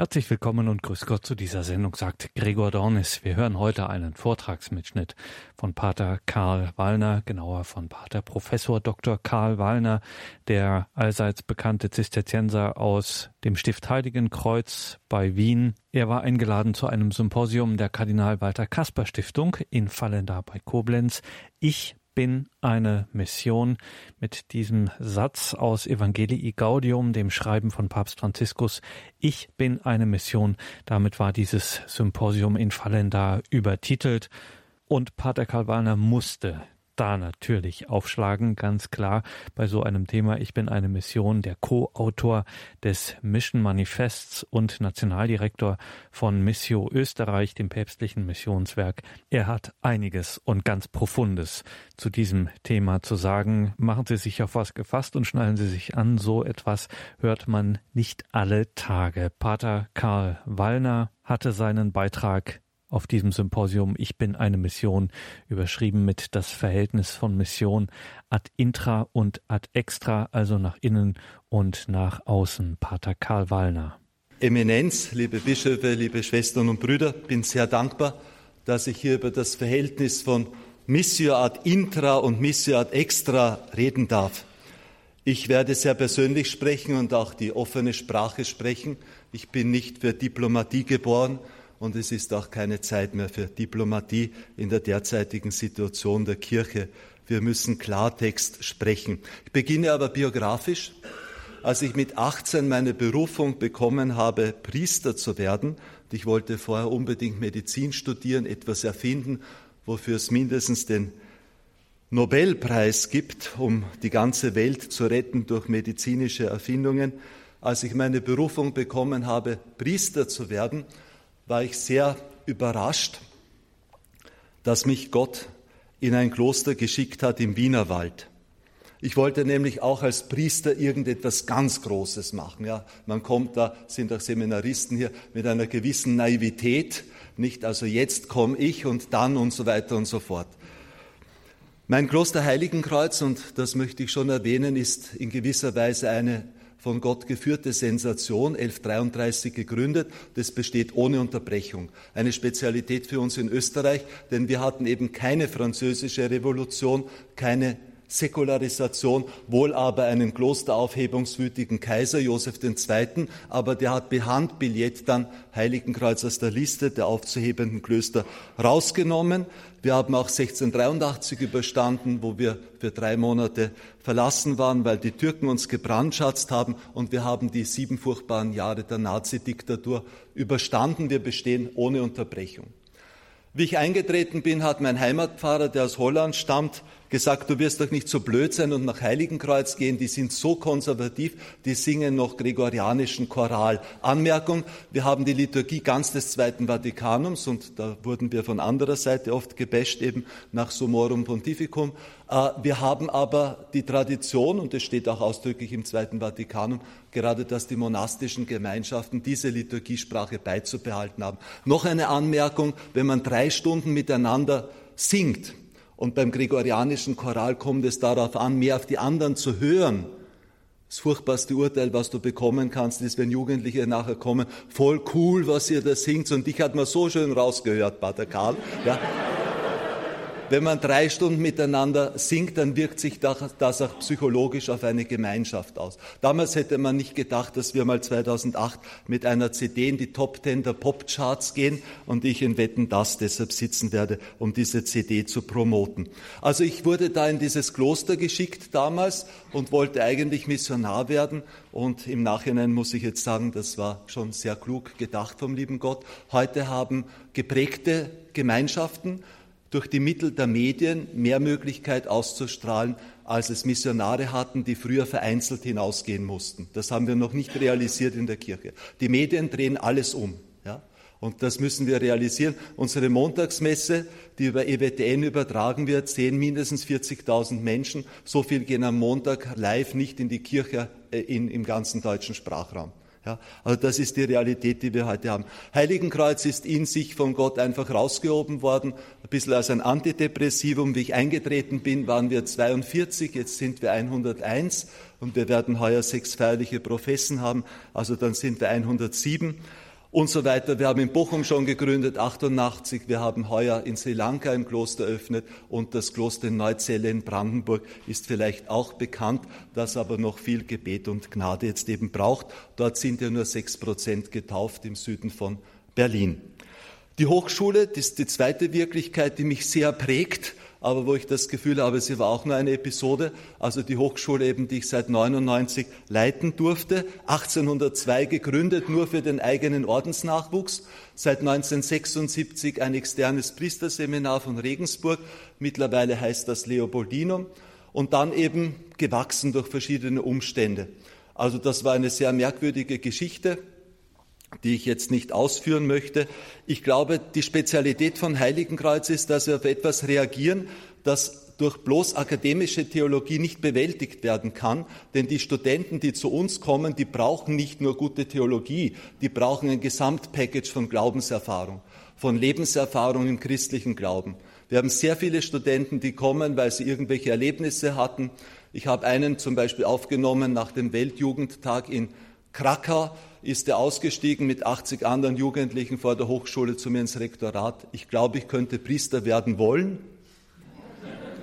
Herzlich willkommen und grüß Gott zu dieser Sendung, sagt Gregor Dornis. Wir hören heute einen Vortragsmitschnitt von Pater Karl Wallner, genauer von Pater Professor Dr. Karl Wallner, der allseits bekannte Zisterzienser aus dem Stift Heiligenkreuz bei Wien. Er war eingeladen zu einem Symposium der Kardinal Walter Kasper Stiftung in Fallenda bei Koblenz. Ich bin eine Mission mit diesem Satz aus Evangelii Gaudium, dem Schreiben von Papst Franziskus. Ich bin eine Mission. Damit war dieses Symposium in Fallenda übertitelt. Und Pater Karl Wallner musste da natürlich aufschlagen, ganz klar bei so einem Thema. Ich bin eine Mission, der Co-Autor des Mission Manifests und Nationaldirektor von Missio Österreich, dem päpstlichen Missionswerk. Er hat einiges und ganz Profundes zu diesem Thema zu sagen. Machen Sie sich auf was gefasst und schnallen Sie sich an. So etwas hört man nicht alle Tage. Pater Karl Wallner hatte seinen Beitrag auf diesem Symposium Ich bin eine Mission, überschrieben mit das Verhältnis von Mission ad intra und ad extra, also nach innen und nach außen. Pater Karl Wallner. Eminenz, liebe Bischöfe, liebe Schwestern und Brüder, bin sehr dankbar, dass ich hier über das Verhältnis von Missio ad intra und Missio ad extra reden darf. Ich werde sehr persönlich sprechen und auch die offene Sprache sprechen. Ich bin nicht für Diplomatie geboren, und es ist auch keine Zeit mehr für Diplomatie in der derzeitigen Situation der Kirche. Wir müssen Klartext sprechen. Ich beginne aber biografisch. Als ich mit 18 meine Berufung bekommen habe, Priester zu werden, und ich wollte vorher unbedingt Medizin studieren, etwas erfinden, wofür es mindestens den Nobelpreis gibt, um die ganze Welt zu retten durch medizinische Erfindungen. Als ich meine Berufung bekommen habe, Priester zu werden, war ich sehr überrascht, dass mich Gott in ein Kloster geschickt hat im Wienerwald. Ich wollte nämlich auch als Priester irgendetwas ganz Großes machen. Ja, man kommt da, sind auch Seminaristen hier, mit einer gewissen Naivität, nicht also jetzt komme ich und dann und so weiter und so fort. Mein Kloster Heiligenkreuz, und das möchte ich schon erwähnen, ist in gewisser Weise eine von Gott geführte Sensation, 1133 gegründet. Das besteht ohne Unterbrechung. Eine Spezialität für uns in Österreich, denn wir hatten eben keine französische Revolution, keine Säkularisation, wohl aber einen klosteraufhebungswütigen Kaiser, Josef II., aber der hat Handbillett dann Heiligenkreuz aus der Liste der aufzuhebenden Klöster rausgenommen. Wir haben auch 1683 überstanden, wo wir für drei Monate verlassen waren, weil die Türken uns gebrandschatzt haben und wir haben die sieben furchtbaren Jahre der Nazi-Diktatur überstanden. Wir bestehen ohne Unterbrechung. Wie ich eingetreten bin, hat mein Heimatpfarrer, der aus Holland stammt, gesagt, du wirst doch nicht so blöd sein und nach Heiligenkreuz gehen, die sind so konservativ, die singen noch gregorianischen Choral. Anmerkung, wir haben die Liturgie ganz des Zweiten Vatikanums und da wurden wir von anderer Seite oft gebäscht, eben nach Sumorum Pontificum. Äh, wir haben aber die Tradition, und es steht auch ausdrücklich im Zweiten Vatikanum, gerade dass die monastischen Gemeinschaften diese Liturgiesprache beizubehalten haben. Noch eine Anmerkung, wenn man drei Stunden miteinander singt, und beim gregorianischen Choral kommt es darauf an, mehr auf die anderen zu hören. Das furchtbarste Urteil, was du bekommen kannst, ist, wenn Jugendliche nachher kommen, voll cool, was ihr da singt. Und dich hat man so schön rausgehört, Pater Karl. Ja wenn man drei Stunden miteinander singt, dann wirkt sich das auch psychologisch auf eine Gemeinschaft aus. Damals hätte man nicht gedacht, dass wir mal 2008 mit einer CD in die Top Ten der Popcharts gehen und ich in Wetten das deshalb sitzen werde, um diese CD zu promoten. Also ich wurde da in dieses Kloster geschickt damals und wollte eigentlich Missionar werden und im Nachhinein muss ich jetzt sagen, das war schon sehr klug gedacht vom lieben Gott. Heute haben geprägte Gemeinschaften durch die Mittel der Medien mehr Möglichkeit auszustrahlen, als es Missionare hatten, die früher vereinzelt hinausgehen mussten. Das haben wir noch nicht realisiert in der Kirche. Die Medien drehen alles um. Ja? Und das müssen wir realisieren. Unsere Montagsmesse, die über EWTN übertragen wird, sehen mindestens 40.000 Menschen. So viel gehen am Montag live nicht in die Kirche äh, in, im ganzen deutschen Sprachraum. Ja, also das ist die Realität, die wir heute haben. Heiligenkreuz ist in sich von Gott einfach rausgehoben worden, ein bisschen als ein Antidepressivum. Wie ich eingetreten bin, waren wir 42, jetzt sind wir 101 und wir werden heuer sechs feierliche Professen haben, also dann sind wir 107. und so weiter. Wir haben in Bochum schon gegründet, 88. Wir haben heuer in Sri Lanka ein Kloster eröffnet und das Kloster Neuzelle in Brandenburg ist vielleicht auch bekannt, das aber noch viel Gebet und Gnade jetzt eben braucht. Dort sind ja nur sechs Prozent getauft im Süden von Berlin. Die Hochschule, das ist die zweite Wirklichkeit, die mich sehr prägt aber wo ich das Gefühl habe, sie war auch nur eine Episode. Also die Hochschule eben, die ich seit 99 leiten durfte, 1802 gegründet, nur für den eigenen Ordensnachwuchs. Seit 1976 ein externes Priesterseminar von Regensburg. Mittlerweile heißt das Leopoldinum. Und dann eben gewachsen durch verschiedene Umstände. Also das war eine sehr merkwürdige Geschichte die ich jetzt nicht ausführen möchte. Ich glaube, die Spezialität von Heiligenkreuz ist, dass wir auf etwas reagieren, das durch bloß akademische Theologie nicht bewältigt werden kann. Denn die Studenten, die zu uns kommen, die brauchen nicht nur gute Theologie, die brauchen ein Gesamtpackage von Glaubenserfahrung, von Lebenserfahrung im christlichen Glauben. Wir haben sehr viele Studenten, die kommen, weil sie irgendwelche Erlebnisse hatten. Ich habe einen zum Beispiel aufgenommen nach dem Weltjugendtag in Krakau ist er ausgestiegen mit 80 anderen Jugendlichen vor der Hochschule zu mir ins Rektorat. Ich glaube, ich könnte Priester werden wollen.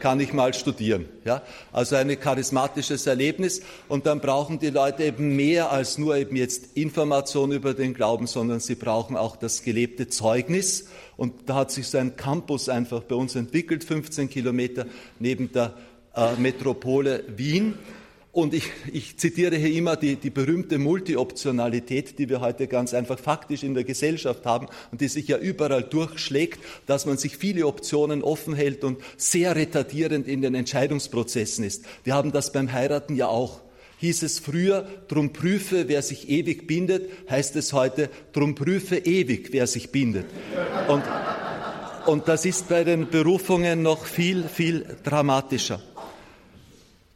Kann ich mal studieren. Ja? Also ein charismatisches Erlebnis. Und dann brauchen die Leute eben mehr als nur eben jetzt Information über den Glauben, sondern sie brauchen auch das gelebte Zeugnis. Und da hat sich so ein Campus einfach bei uns entwickelt, 15 Kilometer neben der äh, Metropole Wien. Und ich, ich zitiere hier immer die, die berühmte Multioptionalität, die wir heute ganz einfach faktisch in der Gesellschaft haben und die sich ja überall durchschlägt, dass man sich viele Optionen offen hält und sehr retardierend in den Entscheidungsprozessen ist. Wir haben das beim Heiraten ja auch hieß es früher, drum prüfe, wer sich ewig bindet, heißt es heute, drum prüfe ewig, wer sich bindet. Und, und das ist bei den Berufungen noch viel, viel dramatischer.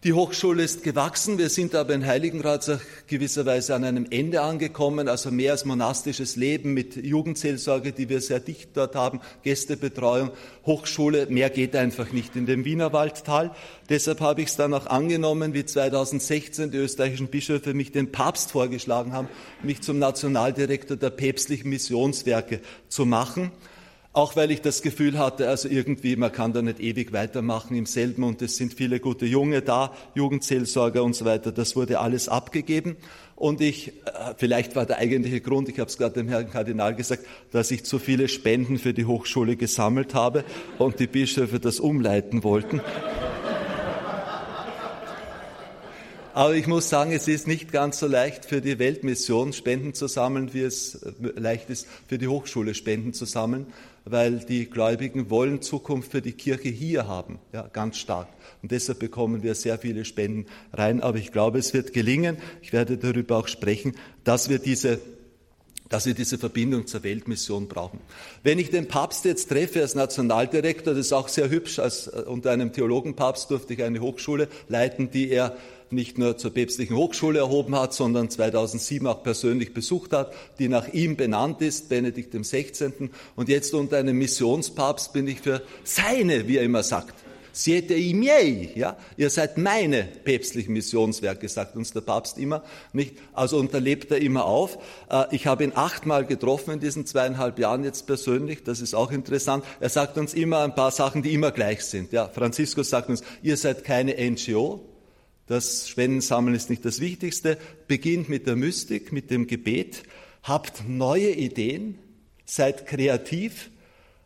Die Hochschule ist gewachsen. Wir sind aber in Heiligenrath gewisserweise an einem Ende angekommen, also mehr als monastisches Leben mit Jugendseelsorge, die wir sehr dicht dort haben, Gästebetreuung, Hochschule. Mehr geht einfach nicht in dem Wienerwaldtal. Deshalb habe ich es dann auch angenommen, wie 2016 die österreichischen Bischöfe mich den Papst vorgeschlagen haben, mich zum Nationaldirektor der päpstlichen Missionswerke zu machen. Auch weil ich das Gefühl hatte, also irgendwie, man kann da nicht ewig weitermachen im selben und es sind viele gute Junge da, Jugendseelsorger und so weiter. Das wurde alles abgegeben. Und ich, äh, vielleicht war der eigentliche Grund, ich habe es gerade dem Herrn Kardinal gesagt, dass ich zu viele Spenden für die Hochschule gesammelt habe und die Bischöfe das umleiten wollten. Aber ich muss sagen, es ist nicht ganz so leicht für die Weltmission Spenden zu sammeln, wie es äh, leicht ist für die Hochschule Spenden zu sammeln weil die Gläubigen wollen Zukunft für die Kirche hier haben, ja, ganz stark. Und deshalb bekommen wir sehr viele Spenden rein. Aber ich glaube, es wird gelingen. Ich werde darüber auch sprechen, dass wir diese dass wir diese Verbindung zur Weltmission brauchen. Wenn ich den Papst jetzt treffe als Nationaldirektor, das ist auch sehr hübsch, als äh, unter einem Theologenpapst durfte ich eine Hochschule leiten, die er nicht nur zur päpstlichen Hochschule erhoben hat, sondern 2007 auch persönlich besucht hat, die nach ihm benannt ist, Benedikt XVI. Und jetzt unter einem Missionspapst bin ich für seine, wie er immer sagt, Siete i miei, ja, ihr seid meine päpstlichen Missionswerke, sagt uns der Papst immer, nicht? Also unterlebt er immer auf. Äh, ich habe ihn achtmal getroffen in diesen zweieinhalb Jahren jetzt persönlich, das ist auch interessant. Er sagt uns immer ein paar Sachen, die immer gleich sind. Ja, Franziskus sagt uns, ihr seid keine NGO, das Spendensammeln ist nicht das Wichtigste. Beginnt mit der Mystik, mit dem Gebet. Habt neue Ideen, seid kreativ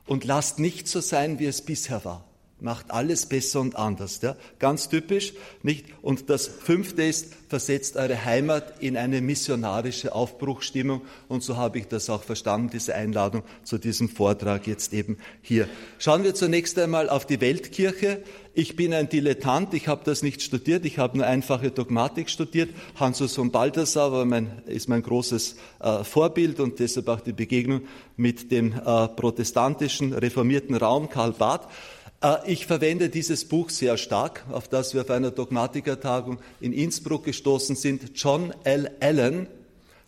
und lasst nicht so sein, wie es bisher war macht alles besser und anders. Ja? Ganz typisch, nicht? Und das fünfte ist, versetzt eure Heimat in eine missionarische Aufbruchstimmung. Und so habe ich das auch verstanden, diese Einladung zu diesem Vortrag jetzt eben hier. Schauen wir zunächst einmal auf die Weltkirche. Ich bin ein Dilettant, ich habe das nicht studiert, ich habe nur einfache Dogmatik studiert. Hansus von Balthasar war mein, ist mein großes äh, Vorbild und deshalb auch die Begegnung mit dem äh, protestantischen reformierten Raum, Karl Barth. Äh, ich verwende dieses Buch sehr stark, auf das wir auf einer Dogmatikertagung in Innsbruck gestoßen sind. John L. Allen,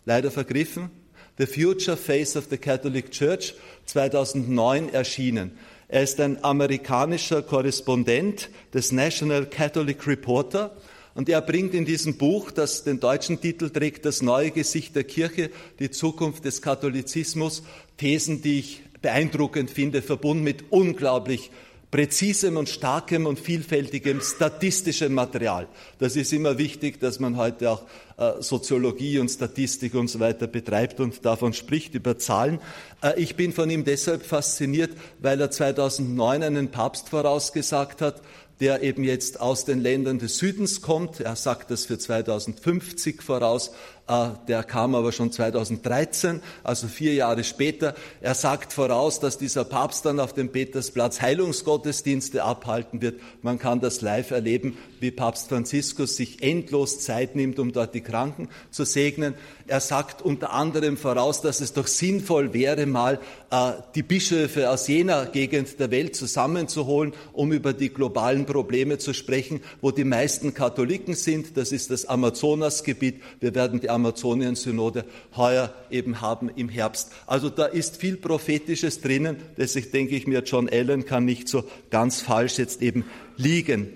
leider vergriffen, The Future Face of the Catholic Church, 2009 erschienen. Er ist ein amerikanischer Korrespondent des National Catholic Reporter Und er bringt in diesem Buch, das den deutschen Titel trägt, das neue Gesicht der Kirche, die Zukunft des Katholizismus, Thesen, die ich beeindruckend finde, verbunden mit unglaublich präzisem und starkem und vielfältigem statistischem Material. Das ist immer wichtig, dass man heute auch äh, Soziologie und Statistik und so weiter betreibt und davon spricht, über Zahlen. Äh, ich bin von ihm deshalb fasziniert, weil er 2009 einen Papst vorausgesagt hat, der eben jetzt aus den Ländern des Südens kommt. Er sagt das für 2050 voraus. Äh, der kam aber schon 2013, also vier Jahre später. Er sagt voraus, dass dieser Papst dann auf dem Petersplatz Heilungsgottesdienste abhalten wird. Man kann das live erleben, wie Papst Franziskus sich endlos Zeit nimmt, um dort die Kranken zu segnen. Er sagt unter anderem voraus, dass es doch sinnvoll wäre, mal äh, die Bischöfe aus jener Gegend der Welt zusammenzuholen, um über die globalen Probleme zu sprechen, wo die meisten Katholiken sind. Das ist das Amazonasgebiet. Wir werden die Amazonien-Synode heuer eben haben im Herbst. Also da ist viel Prophetisches drinnen. Deswegen denke ich mir, John Allen kann nicht so ganz falsch jetzt eben liegen.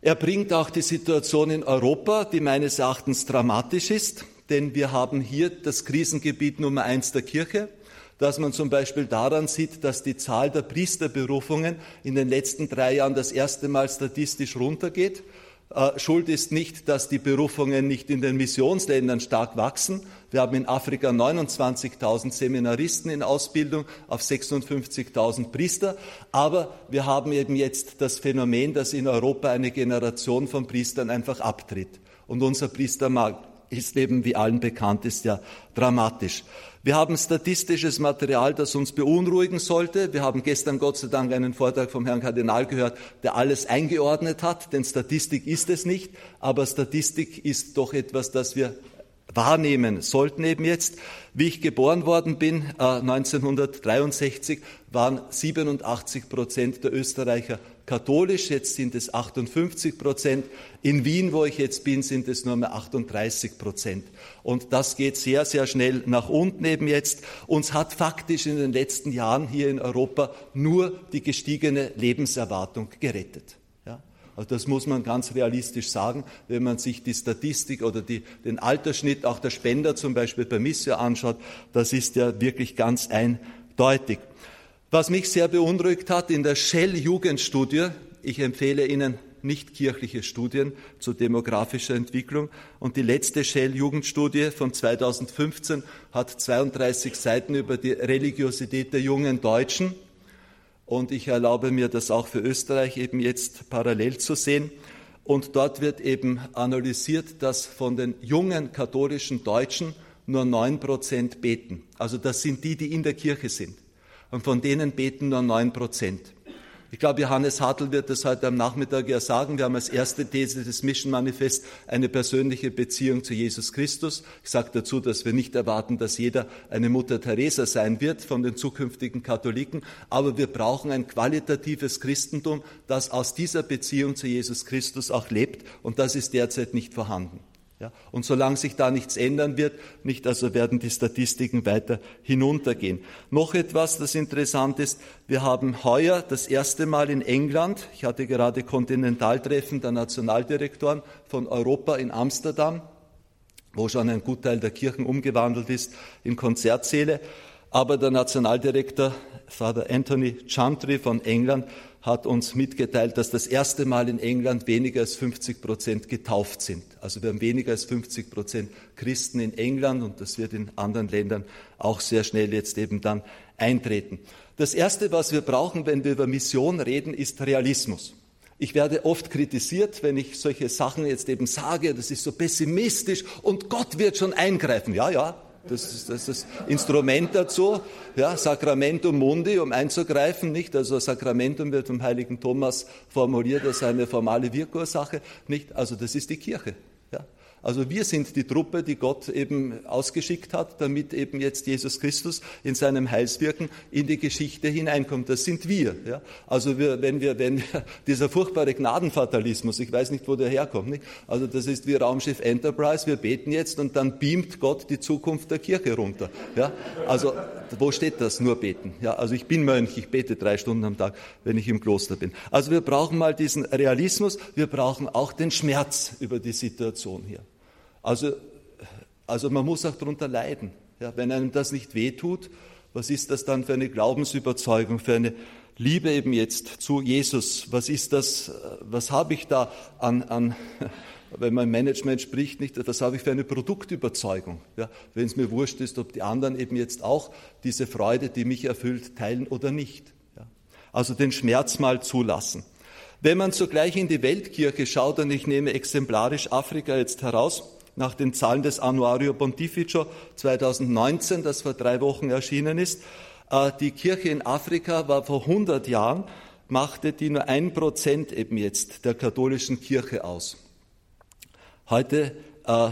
Er bringt auch die Situation in Europa, die meines Erachtens dramatisch ist, denn wir haben hier das Krisengebiet Nummer eins der Kirche, dass man zum Beispiel daran sieht, dass die Zahl der Priesterberufungen in den letzten drei Jahren das erste Mal statistisch runtergeht. Äh, Schuld ist nicht, dass die Berufungen nicht in den Missionsländern stark wachsen. Wir haben in Afrika 29.000 Seminaristen in Ausbildung auf 56.000 Priester. Aber wir haben eben jetzt das Phänomen, dass in Europa eine Generation von Priestern einfach abtritt. Und unser Priestermarkt ist eben, wie allen bekannt ist, ja dramatisch. Wir haben statistisches Material, das uns beunruhigen sollte. Wir haben gestern Gott sei Dank einen Vortrag vom Herrn Kardinal gehört, der alles eingeordnet hat, denn Statistik ist es nicht, aber Statistik ist doch etwas, das wir wahrnehmen sollten eben jetzt. Wie ich geboren worden bin, äh, 1963, waren 87 Prozent der Österreicher katholisch, jetzt sind es 58 Prozent. In Wien, wo ich jetzt bin, sind es nur mehr 38 Prozent. Und das geht sehr, sehr schnell nach unten eben jetzt. Uns hat faktisch in den letzten Jahren hier in Europa nur die gestiegene Lebenserwartung gerettet. Also das muss man ganz realistisch sagen, wenn man sich die Statistik oder die, den Altersschnitt auch der Spender zum Beispiel bei Missio anschaut. Das ist ja wirklich ganz eindeutig. Was mich sehr beunruhigt hat in der Shell-Jugendstudie, ich empfehle Ihnen nicht kirchliche Studien zu demografischer Entwicklung. Und die letzte Shell-Jugendstudie von 2015 hat 32 Seiten über die Religiosität der jungen Deutschen. Und ich erlaube mir das auch für Österreich eben jetzt parallel zu sehen. Und dort wird eben analysiert, dass von den jungen katholischen Deutschen nur neun Prozent beten. Also das sind die, die in der Kirche sind. Und von denen beten nur neun Prozent. Ich glaube, Johannes Hartl wird das heute am Nachmittag ja sagen. Wir haben als erste These des Mission Manifest eine persönliche Beziehung zu Jesus Christus. Ich sage dazu, dass wir nicht erwarten, dass jeder eine Mutter Teresa sein wird von den zukünftigen Katholiken, aber wir brauchen ein qualitatives Christentum, das aus dieser Beziehung zu Jesus Christus auch lebt und das ist derzeit nicht vorhanden. Ja, und solange sich da nichts ändern wird, nicht also werden die Statistiken weiter hinuntergehen. Noch etwas, das interessant ist, wir haben heuer das erste Mal in England, ich hatte gerade Kontinentaltreffen der Nationaldirektoren von Europa in Amsterdam, wo schon ein Gutteil der Kirchen umgewandelt ist in Konzertsäle, aber der Nationaldirektor Father Anthony Chantry von England hat uns mitgeteilt, dass das erste Mal in England weniger als 50 Prozent getauft sind. Also wir haben weniger als 50 Prozent Christen in England und das wird in anderen Ländern auch sehr schnell jetzt eben dann eintreten. Das Erste, was wir brauchen, wenn wir über Mission reden, ist Realismus. Ich werde oft kritisiert, wenn ich solche Sachen jetzt eben sage, das ist so pessimistisch und Gott wird schon eingreifen. Ja, ja, das ist, das ist das Instrument dazu, ja, Sacramentum Mundi, um einzugreifen, nicht? Also Sacramentum wird vom heiligen Thomas formuliert als eine formale Wirkursache, nicht? Also das ist die Kirche. Also wir sind die Truppe, die Gott eben ausgeschickt hat, damit eben jetzt Jesus Christus in seinem Heilswirken in die Geschichte hineinkommt. Das sind wir. Ja? Also wir, wenn wir, wenn wir, dieser furchtbare Gnadenfatalismus, ich weiß nicht, wo der herkommt, nicht? also das ist wie Raumschiff Enterprise, wir beten jetzt und dann beamt Gott die Zukunft der Kirche runter. Ja? Also wo steht das? Nur beten. Ja? Also ich bin Mönch, ich bete drei Stunden am Tag, wenn ich im Kloster bin. Also wir brauchen mal diesen Realismus, wir brauchen auch den Schmerz über die Situation hier. Also, also man muss auch darunter leiden. Ja, wenn einem das nicht wehtut, was ist das dann für eine Glaubensüberzeugung, für eine Liebe eben jetzt zu Jesus? Was ist das, was habe ich da an, an wenn im Management spricht, nicht, was habe ich für eine Produktüberzeugung? Ja, wenn es mir wurscht ist, ob die anderen eben jetzt auch diese Freude, die mich erfüllt, teilen oder nicht. Ja, also den Schmerz mal zulassen. Wenn man zugleich in die Weltkirche schaut, und ich nehme exemplarisch Afrika jetzt heraus, nach den Zahlen des Annuario Pontificio 2019, das vor drei Wochen erschienen ist. Äh, die Kirche in Afrika war vor 100 Jahren, machte die nur ein Prozent eben jetzt der katholischen Kirche aus. Heute, äh,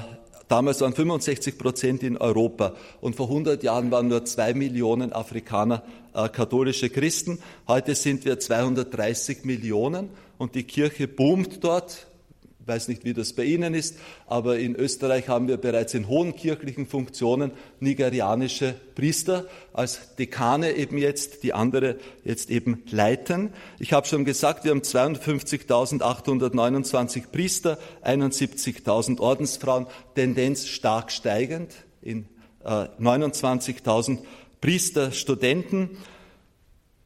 damals waren 65 Prozent in Europa und vor 100 Jahren waren nur zwei Millionen Afrikaner äh, katholische Christen. Heute sind wir 230 Millionen und die Kirche boomt dort ich weiß nicht, wie das bei Ihnen ist, aber in Österreich haben wir bereits in hohen kirchlichen Funktionen nigerianische Priester als Dekane eben jetzt, die andere jetzt eben leiten. Ich habe schon gesagt, wir haben 52.829 Priester, 71.000 Ordensfrauen, Tendenz stark steigend in äh, 29.000 Priester, Studenten.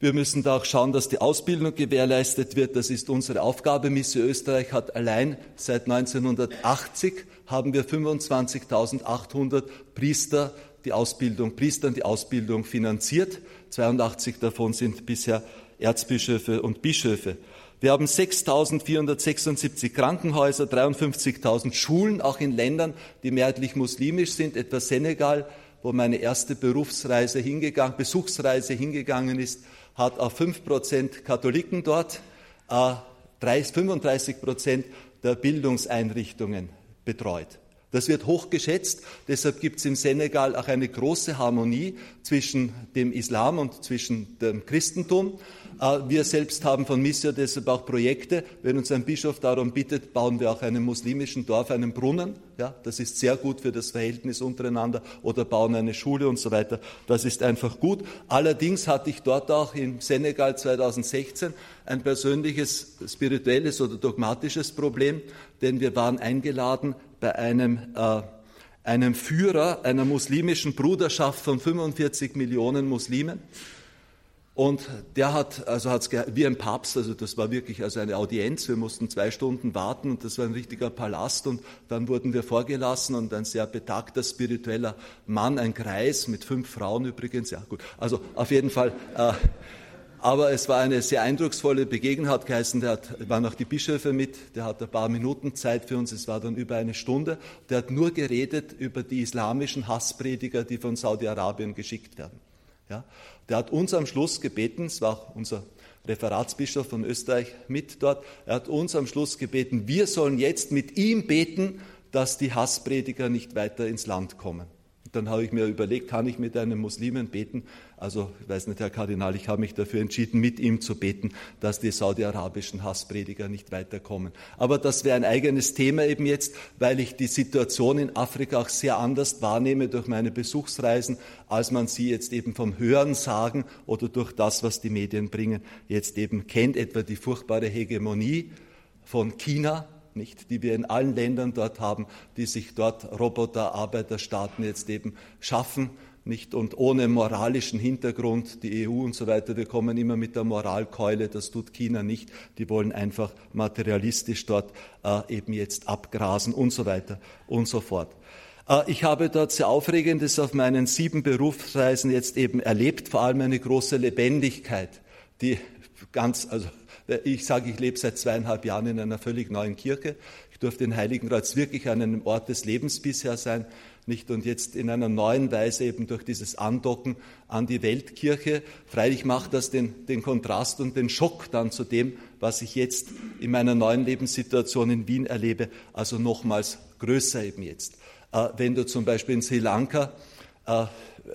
Wir müssen da auch schauen, dass die Ausbildung gewährleistet wird. Das ist unsere Aufgabe. Misse Österreich hat allein seit 1980 haben wir 25.800 Priester die Ausbildung, Priestern die Ausbildung finanziert. 82 davon sind bisher Erzbischöfe und Bischöfe. Wir haben 6.476 Krankenhäuser, 53.000 Schulen, auch in Ländern, die mehrheitlich muslimisch sind, etwa Senegal, wo meine erste Berufsreise hingegangen, Besuchsreise hingegangen ist hat auf 5% Katholiken dort äh, 35% der Bildungseinrichtungen betreut. Das wird hoch geschätzt. Deshalb gibt es im Senegal auch eine große Harmonie zwischen dem Islam und zwischen dem Christentum. Äh, wir selbst haben von Missio deshalb auch Projekte. Wenn uns ein Bischof darum bittet, bauen wir auch einem muslimischen Dorf einen Brunnen. Ja, das ist sehr gut für das Verhältnis untereinander oder bauen eine Schule und so weiter. Das ist einfach gut. Allerdings hatte ich dort auch im Senegal 2016 ein persönliches spirituelles oder dogmatisches Problem, denn wir waren eingeladen bei einem äh, einem Führer einer muslimischen Bruderschaft von 45 Millionen Muslimen. Und der hat, also hat's wie ein Papst, also das war wirklich also eine Audienz. Wir mussten zwei Stunden warten und das war ein richtiger Palast. Und dann wurden wir vorgelassen und ein sehr betagter spiritueller Mann, ein Kreis mit fünf Frauen übrigens. Ja, gut. Also auf jeden Fall. Äh, aber es war eine sehr eindrucksvolle Begegnung, hat geheißen, der hat, waren auch die Bischöfe mit, der hat ein paar Minuten Zeit für uns, es war dann über eine Stunde. Der hat nur geredet über die islamischen Hassprediger, die von Saudi-Arabien geschickt werden. Ja? Der hat uns am Schluss gebeten, es war auch unser Referatsbischof von Österreich mit dort, er hat uns am Schluss gebeten, wir sollen jetzt mit ihm beten, dass die Hassprediger nicht weiter ins Land kommen. Dann habe ich mir überlegt, kann ich mit einem Muslimen beten? Also, ich weiß nicht, Herr Kardinal, ich habe mich dafür entschieden, mit ihm zu beten, dass die saudi-arabischen Hassprediger nicht weiterkommen. Aber das wäre ein eigenes Thema eben jetzt, weil ich die Situation in Afrika auch sehr anders wahrnehme durch meine Besuchsreisen, als man sie jetzt eben vom Hören sagen oder durch das, was die Medien bringen, jetzt eben kennt, etwa die furchtbare Hegemonie von China, nicht, die wir in allen Ländern dort haben, die sich dort Roboter, Arbeiterstaaten jetzt eben schaffen, nicht und ohne moralischen Hintergrund, die EU und so weiter, wir kommen immer mit der Moralkeule, das tut China nicht, die wollen einfach materialistisch dort äh, eben jetzt abgrasen und so weiter und so fort. Äh, ich habe dort sehr Aufregendes auf meinen sieben Berufsreisen jetzt eben erlebt, vor allem eine große Lebendigkeit, die ganz, also Ich sage, ich lebe seit zweieinhalb Jahren in einer völlig neuen Kirche. Ich durfte in Heiligenkreuz wirklich an einem Ort des Lebens bisher sein nicht? Und jetzt in einer neuen Weise eben durch dieses Andocken an die Weltkirche. Freilich macht das den, den Kontrast und den Schock dann zu dem, was ich jetzt in meiner neuen Lebenssituation in Wien erlebe, also nochmals größer eben jetzt. Äh, wenn du zum Beispiel in Sri Lanka äh,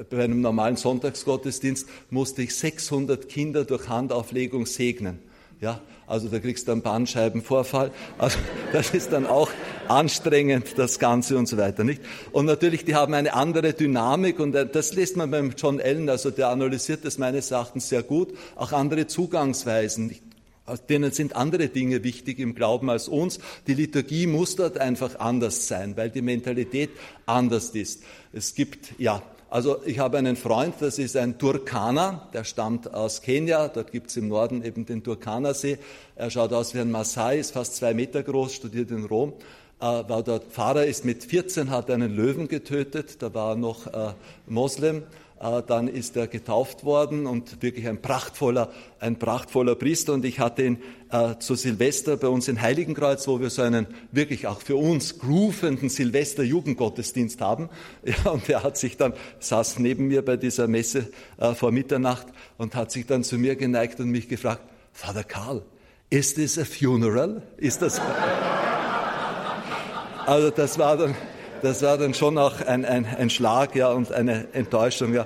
bei einem normalen Sonntagsgottesdienst musste ich 600 Kinder durch Handauflegung segnen. Ja, also da kriegst du einen Bandscheibenvorfall. Also das ist dann auch anstrengend, das Ganze und so weiter, nicht? Und natürlich, die haben eine andere Dynamik und äh, das lässt man beim John Allen, also der analysiert das meines Erachtens sehr gut, auch andere Zugangsweisen. Denen sind andere Dinge wichtig im Glauben als uns. Die Liturgie muss dort einfach anders sein, weil die Mentalität anders ist. Es gibt, ja, also ich habe einen Freund, das ist ein Turkana, der stammt aus Kenia, dort gibt es im Norden eben den Turkana-See. Er schaut aus wie ein Maasai, ist fast zwei Meter groß, studiert in Rom, äh, war dort Pfarrer, ist mit 14, hat einen Löwen getötet, da war er noch äh, Moslem dann ist er getauft worden und wirklich ein prachtvoller, ein prachtvoller Priester. Und ich hatte ihn äh, zu Silvester bei uns in Heiligenkreuz, wo wir so einen wirklich auch für uns groovenden Silvester-Jugendgottesdienst haben. Ja, und er hat sich dann, saß neben mir bei dieser Messe äh, vor Mitternacht und hat sich dann zu mir geneigt und mich gefragt, Vater Karl, is this a funeral? Ist das? also das war dann, das war dann schon auch ein, ein, ein Schlag ja, und eine Enttäuschung. Ja.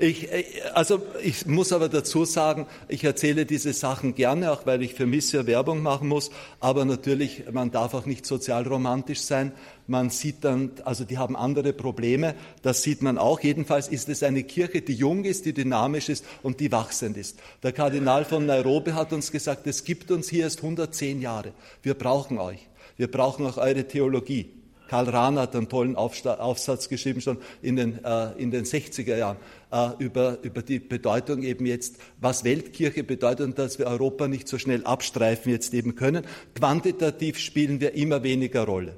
Ich, also ich muss aber dazu sagen, ich erzähle diese Sachen gerne, auch weil ich für Missio Werbung machen muss. Aber natürlich, man darf auch nicht sozialromantisch sein. Man sieht dann, also die haben andere Probleme. Das sieht man auch. Jedenfalls ist es eine Kirche, die jung ist, die dynamisch ist und die wachsend ist. Der Kardinal von Nairobi hat uns gesagt, es gibt uns hier erst 110 Jahre. Wir brauchen euch. Wir brauchen auch eure Theologie. Karl Rahn hat einen tollen Aufsatz geschrieben, schon in den, äh, in den 60er Jahren, äh, über, über die Bedeutung eben jetzt, was Weltkirche bedeutet und dass wir Europa nicht so schnell abstreifen jetzt eben können. Quantitativ spielen wir immer weniger Rolle.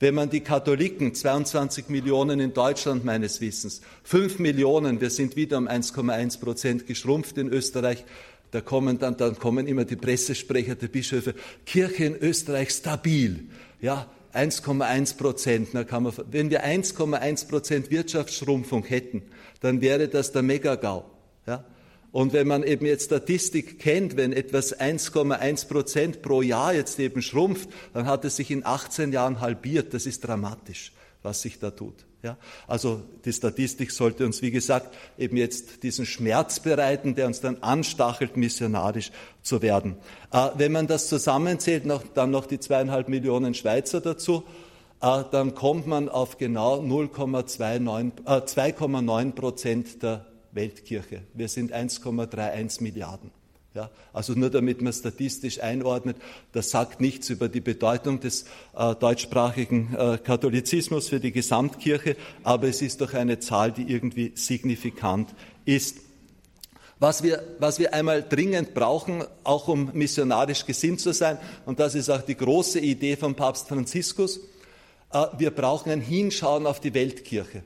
Wenn man die Katholiken, 22 Millionen in Deutschland meines Wissens, 5 Millionen, wir sind wieder um 1,1 Prozent geschrumpft in Österreich, da kommen dann, dann kommen immer die Pressesprecher der Bischöfe, Kirche in Österreich stabil. Ja, 1,1 Prozent. Wenn wir 1,1 Prozent Wirtschaftsschrumpfung hätten, dann wäre das der Megagau. Ja? Und wenn man eben jetzt Statistik kennt, wenn etwas 1,1 Prozent pro Jahr jetzt eben schrumpft, dann hat es sich in 18 Jahren halbiert. Das ist dramatisch, was sich da tut. Ja, also die Statistik sollte uns, wie gesagt, eben jetzt diesen Schmerz bereiten, der uns dann anstachelt, missionarisch zu werden. Äh, wenn man das zusammenzählt, noch, dann noch die zweieinhalb Millionen Schweizer dazu, äh, dann kommt man auf genau 2,9 äh, Prozent der Weltkirche. Wir sind 1,31 Milliarden. Ja, also nur damit man statistisch einordnet, das sagt nichts über die Bedeutung des äh, deutschsprachigen äh, Katholizismus für die Gesamtkirche, aber es ist doch eine Zahl, die irgendwie signifikant ist. Was wir, was wir einmal dringend brauchen, auch um missionarisch gesinnt zu sein, und das ist auch die große Idee von Papst Franziskus, äh, wir brauchen ein Hinschauen auf die Weltkirche.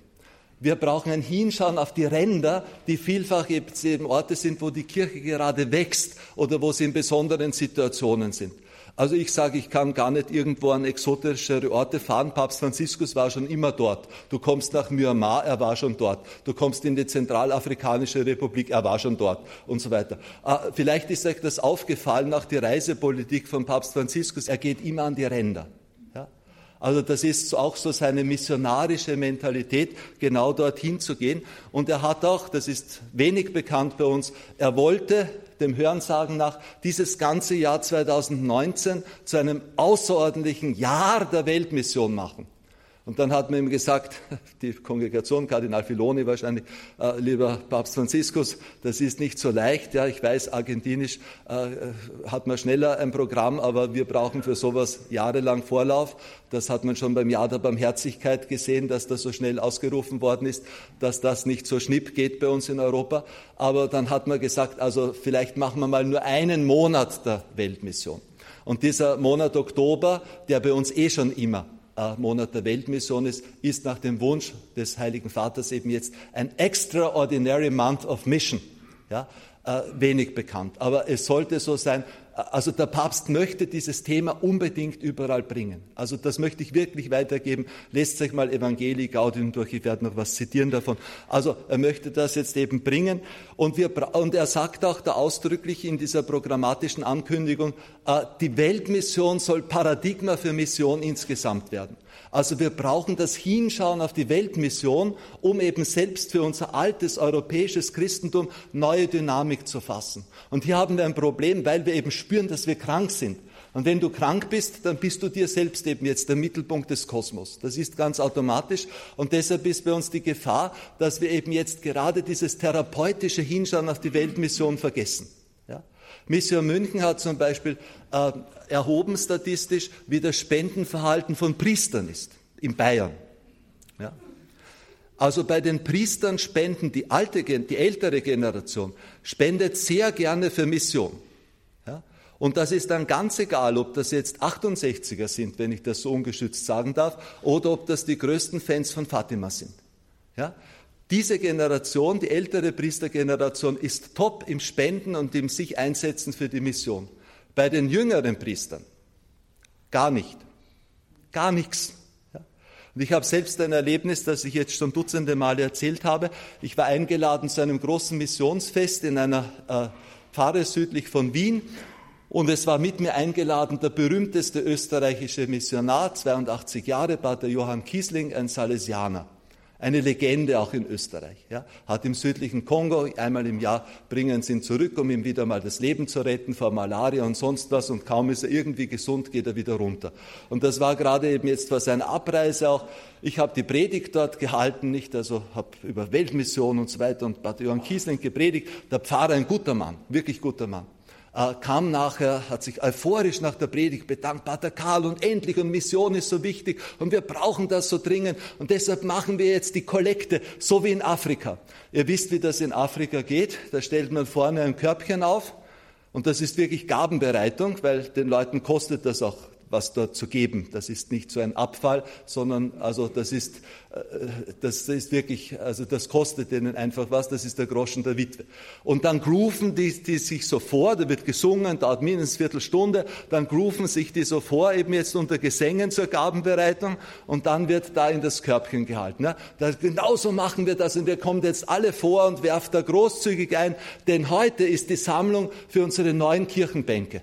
Wir brauchen ein Hinschauen auf die Ränder, die vielfach eben Orte sind, wo die Kirche gerade wächst oder wo sie in besonderen Situationen sind. Also ich sage, ich kann gar nicht irgendwo an exotischere Orte fahren. Papst Franziskus war schon immer dort. Du kommst nach Myanmar, er war schon dort. Du kommst in die Zentralafrikanische Republik, er war schon dort und so weiter. Ah, vielleicht ist euch das aufgefallen nach der Reisepolitik von Papst Franziskus. Er geht immer an die Ränder. Also das ist auch so seine missionarische Mentalität, genau dorthin zu gehen. Und er hat auch, das ist wenig bekannt bei uns, er wollte dem Hörensagen nach dieses ganze Jahr 2019 zu einem außerordentlichen Jahr der Weltmission machen. Und dann hat man ihm gesagt, die Kongregation, Kardinal Filoni wahrscheinlich, äh, lieber Papst Franziskus, das ist nicht so leicht. Ja, ich weiß, argentinisch äh, hat man schneller ein Programm, aber wir brauchen für sowas jahrelang Vorlauf. Das hat man schon beim Jahr der Barmherzigkeit gesehen, dass das so schnell ausgerufen worden ist, dass das nicht so schnipp geht bei uns in Europa. Aber dann hat man gesagt, also vielleicht machen wir mal nur einen Monat der Weltmission. Und dieser Monat Oktober, der bei uns eh schon immer äh, Monat der Weltmission ist, ist nach dem Wunsch des Heiligen Vaters eben jetzt ein Extraordinary Month of Mission. Ja, äh, wenig bekannt. Aber es sollte so sein, also der Papst möchte dieses Thema unbedingt überall bringen. Also das möchte ich wirklich weitergeben. Lest euch mal Evangelii Gaudium durch, ich werde noch was zitieren davon. Also er möchte das jetzt eben bringen. Und, wir, und er sagt auch da ausdrücklich in dieser programmatischen Ankündigung, äh, die Weltmission soll Paradigma für Mission insgesamt werden. Also wir brauchen das Hinschauen auf die Weltmission, um eben selbst für unser altes europäisches Christentum neue Dynamik zu fassen. Und hier haben wir ein Problem, weil wir eben spüren, dass wir krank sind. Und wenn du krank bist, dann bist du dir selbst eben jetzt der Mittelpunkt des Kosmos. Das ist ganz automatisch. Und deshalb ist bei uns die Gefahr, dass wir eben jetzt gerade dieses therapeutische Hinschauen auf die Weltmission vergessen. Mission München hat zum Beispiel äh, erhoben statistisch, wie das Spendenverhalten von Priestern ist in Bayern. Ja? Also bei den Priestern spenden die, alte, die ältere Generation, spendet sehr gerne für Mission. Ja? Und das ist dann ganz egal, ob das jetzt 68er sind, wenn ich das so ungeschützt sagen darf, oder ob das die größten Fans von Fatima sind. Ja? Diese Generation, die ältere Priestergeneration, ist top im Spenden und im sich einsetzen für die Mission. Bei den jüngeren Priestern gar nicht. Gar nichts. Und ich habe selbst ein Erlebnis, das ich jetzt schon dutzende Male erzählt habe. Ich war eingeladen zu einem großen Missionsfest in einer äh, Pfarre südlich von Wien. Und es war mit mir eingeladen der berühmteste österreichische Missionar, 82 Jahre, Pater Johann Kiesling, ein Salesianer. Eine Legende auch in Österreich. Ja. Hat im südlichen Kongo einmal im Jahr bringen sie ihn zurück, um ihm wieder mal das Leben zu retten vor Malaria und sonst was. Und kaum ist er irgendwie gesund, geht er wieder runter. Und das war gerade eben jetzt vor seiner Abreise auch. Ich habe die Predigt dort gehalten, nicht also habe über Weltmission und so weiter und Pater Johann Kiesling gepredigt. Der Pfarrer ein guter Mann, wirklich guter Mann äh, kam nachher, hat sich euphorisch nach der Predigt bedankt, Pater Karl, und endlich, und Mission ist so wichtig, und wir brauchen das so dringend, und deshalb machen wir jetzt die Kollekte, so wie in Afrika. Ihr wisst, wie das in Afrika geht, da stellt man vorne ein Körbchen auf, und das ist wirklich Gabenbereitung, weil den Leuten kostet das auch was dort zu geben. Das ist nicht so ein Abfall, sondern also das ist, äh, das ist wirklich, also das kostet denen einfach was, das ist der Groschen der Witwe. Und dann grooven die, die sich so vor, da wird gesungen, dauert mindestens eine Viertelstunde, dann grooven sich die so vor, eben jetzt unter Gesängen zur Gabenbereitung und dann wird da in das Körbchen gehalten. Ja, das, genauso machen wir das und wir kommen jetzt alle vor und werfen da großzügig ein, denn heute ist die Sammlung für unsere neuen Kirchenbänke.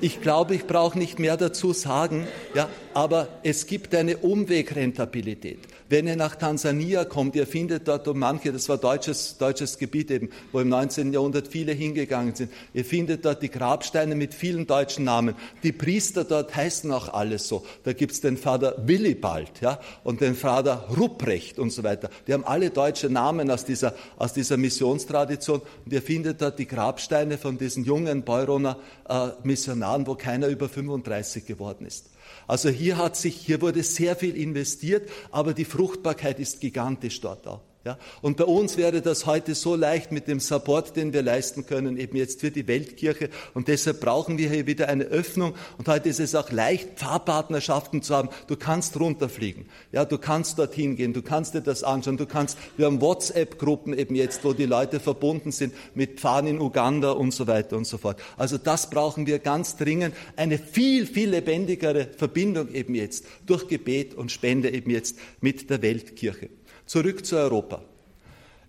Ich glaube, ich brauche nicht mehr dazu sagen, ja, aber es gibt eine Umwegrentabilität. Wenn ihr nach Tansania kommt, ihr findet dort um manche, das war deutsches, deutsches Gebiet eben, wo im 19. Jahrhundert viele hingegangen sind, ihr findet dort die Grabsteine mit vielen deutschen Namen. Die Priester dort heißen auch alles so. Da gibt's den Vater Willibald ja, und den Vater Rupprecht und so weiter. Die haben alle deutsche Namen aus dieser, aus dieser Missionstradition. Und ihr findet dort die Grabsteine von diesen jungen Beuroner äh, Missionaren, wo keiner über 35 geworden ist. Also hier hat sich, hier wurde sehr viel investiert, aber die Fruchtbarkeit ist gigantisch dort auch. Ja, und bei uns wäre das heute so leicht mit dem Support, den wir leisten können, eben jetzt für die Weltkirche. Und deshalb brauchen wir hier wieder eine Öffnung. Und heute ist es auch leicht, Pfarrpartnerschaften zu haben. Du kannst runterfliegen. Ja, du kannst dorthin gehen. Du kannst dir das anschauen. Du kannst, wir haben WhatsApp-Gruppen eben jetzt, wo die Leute verbunden sind mit Pfarren in Uganda und so weiter und so fort. Also das brauchen wir ganz dringend. Eine viel, viel lebendigere Verbindung eben jetzt durch Gebet und Spende eben jetzt mit der Weltkirche. Zurück zu Europa.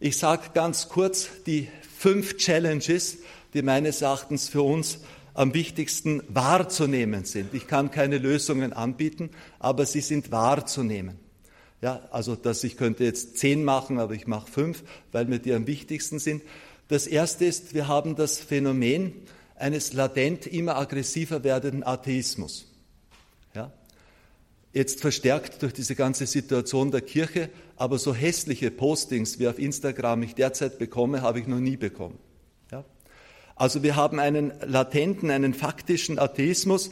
Ich sage ganz kurz die fünf Challenges, die meines Erachtens für uns am wichtigsten wahrzunehmen sind. Ich kann keine Lösungen anbieten, aber sie sind wahrzunehmen. Ja, also dass ich könnte jetzt zehn machen, aber ich mache fünf, weil mir die am wichtigsten sind. Das erste ist, wir haben das Phänomen eines latent immer aggressiver werdenden Atheismus. Ja? Jetzt verstärkt durch diese ganze Situation der Kirche, aber so hässliche Postings wie auf Instagram ich derzeit bekomme, habe ich noch nie bekommen. Ja? Also wir haben einen latenten, einen faktischen Atheismus.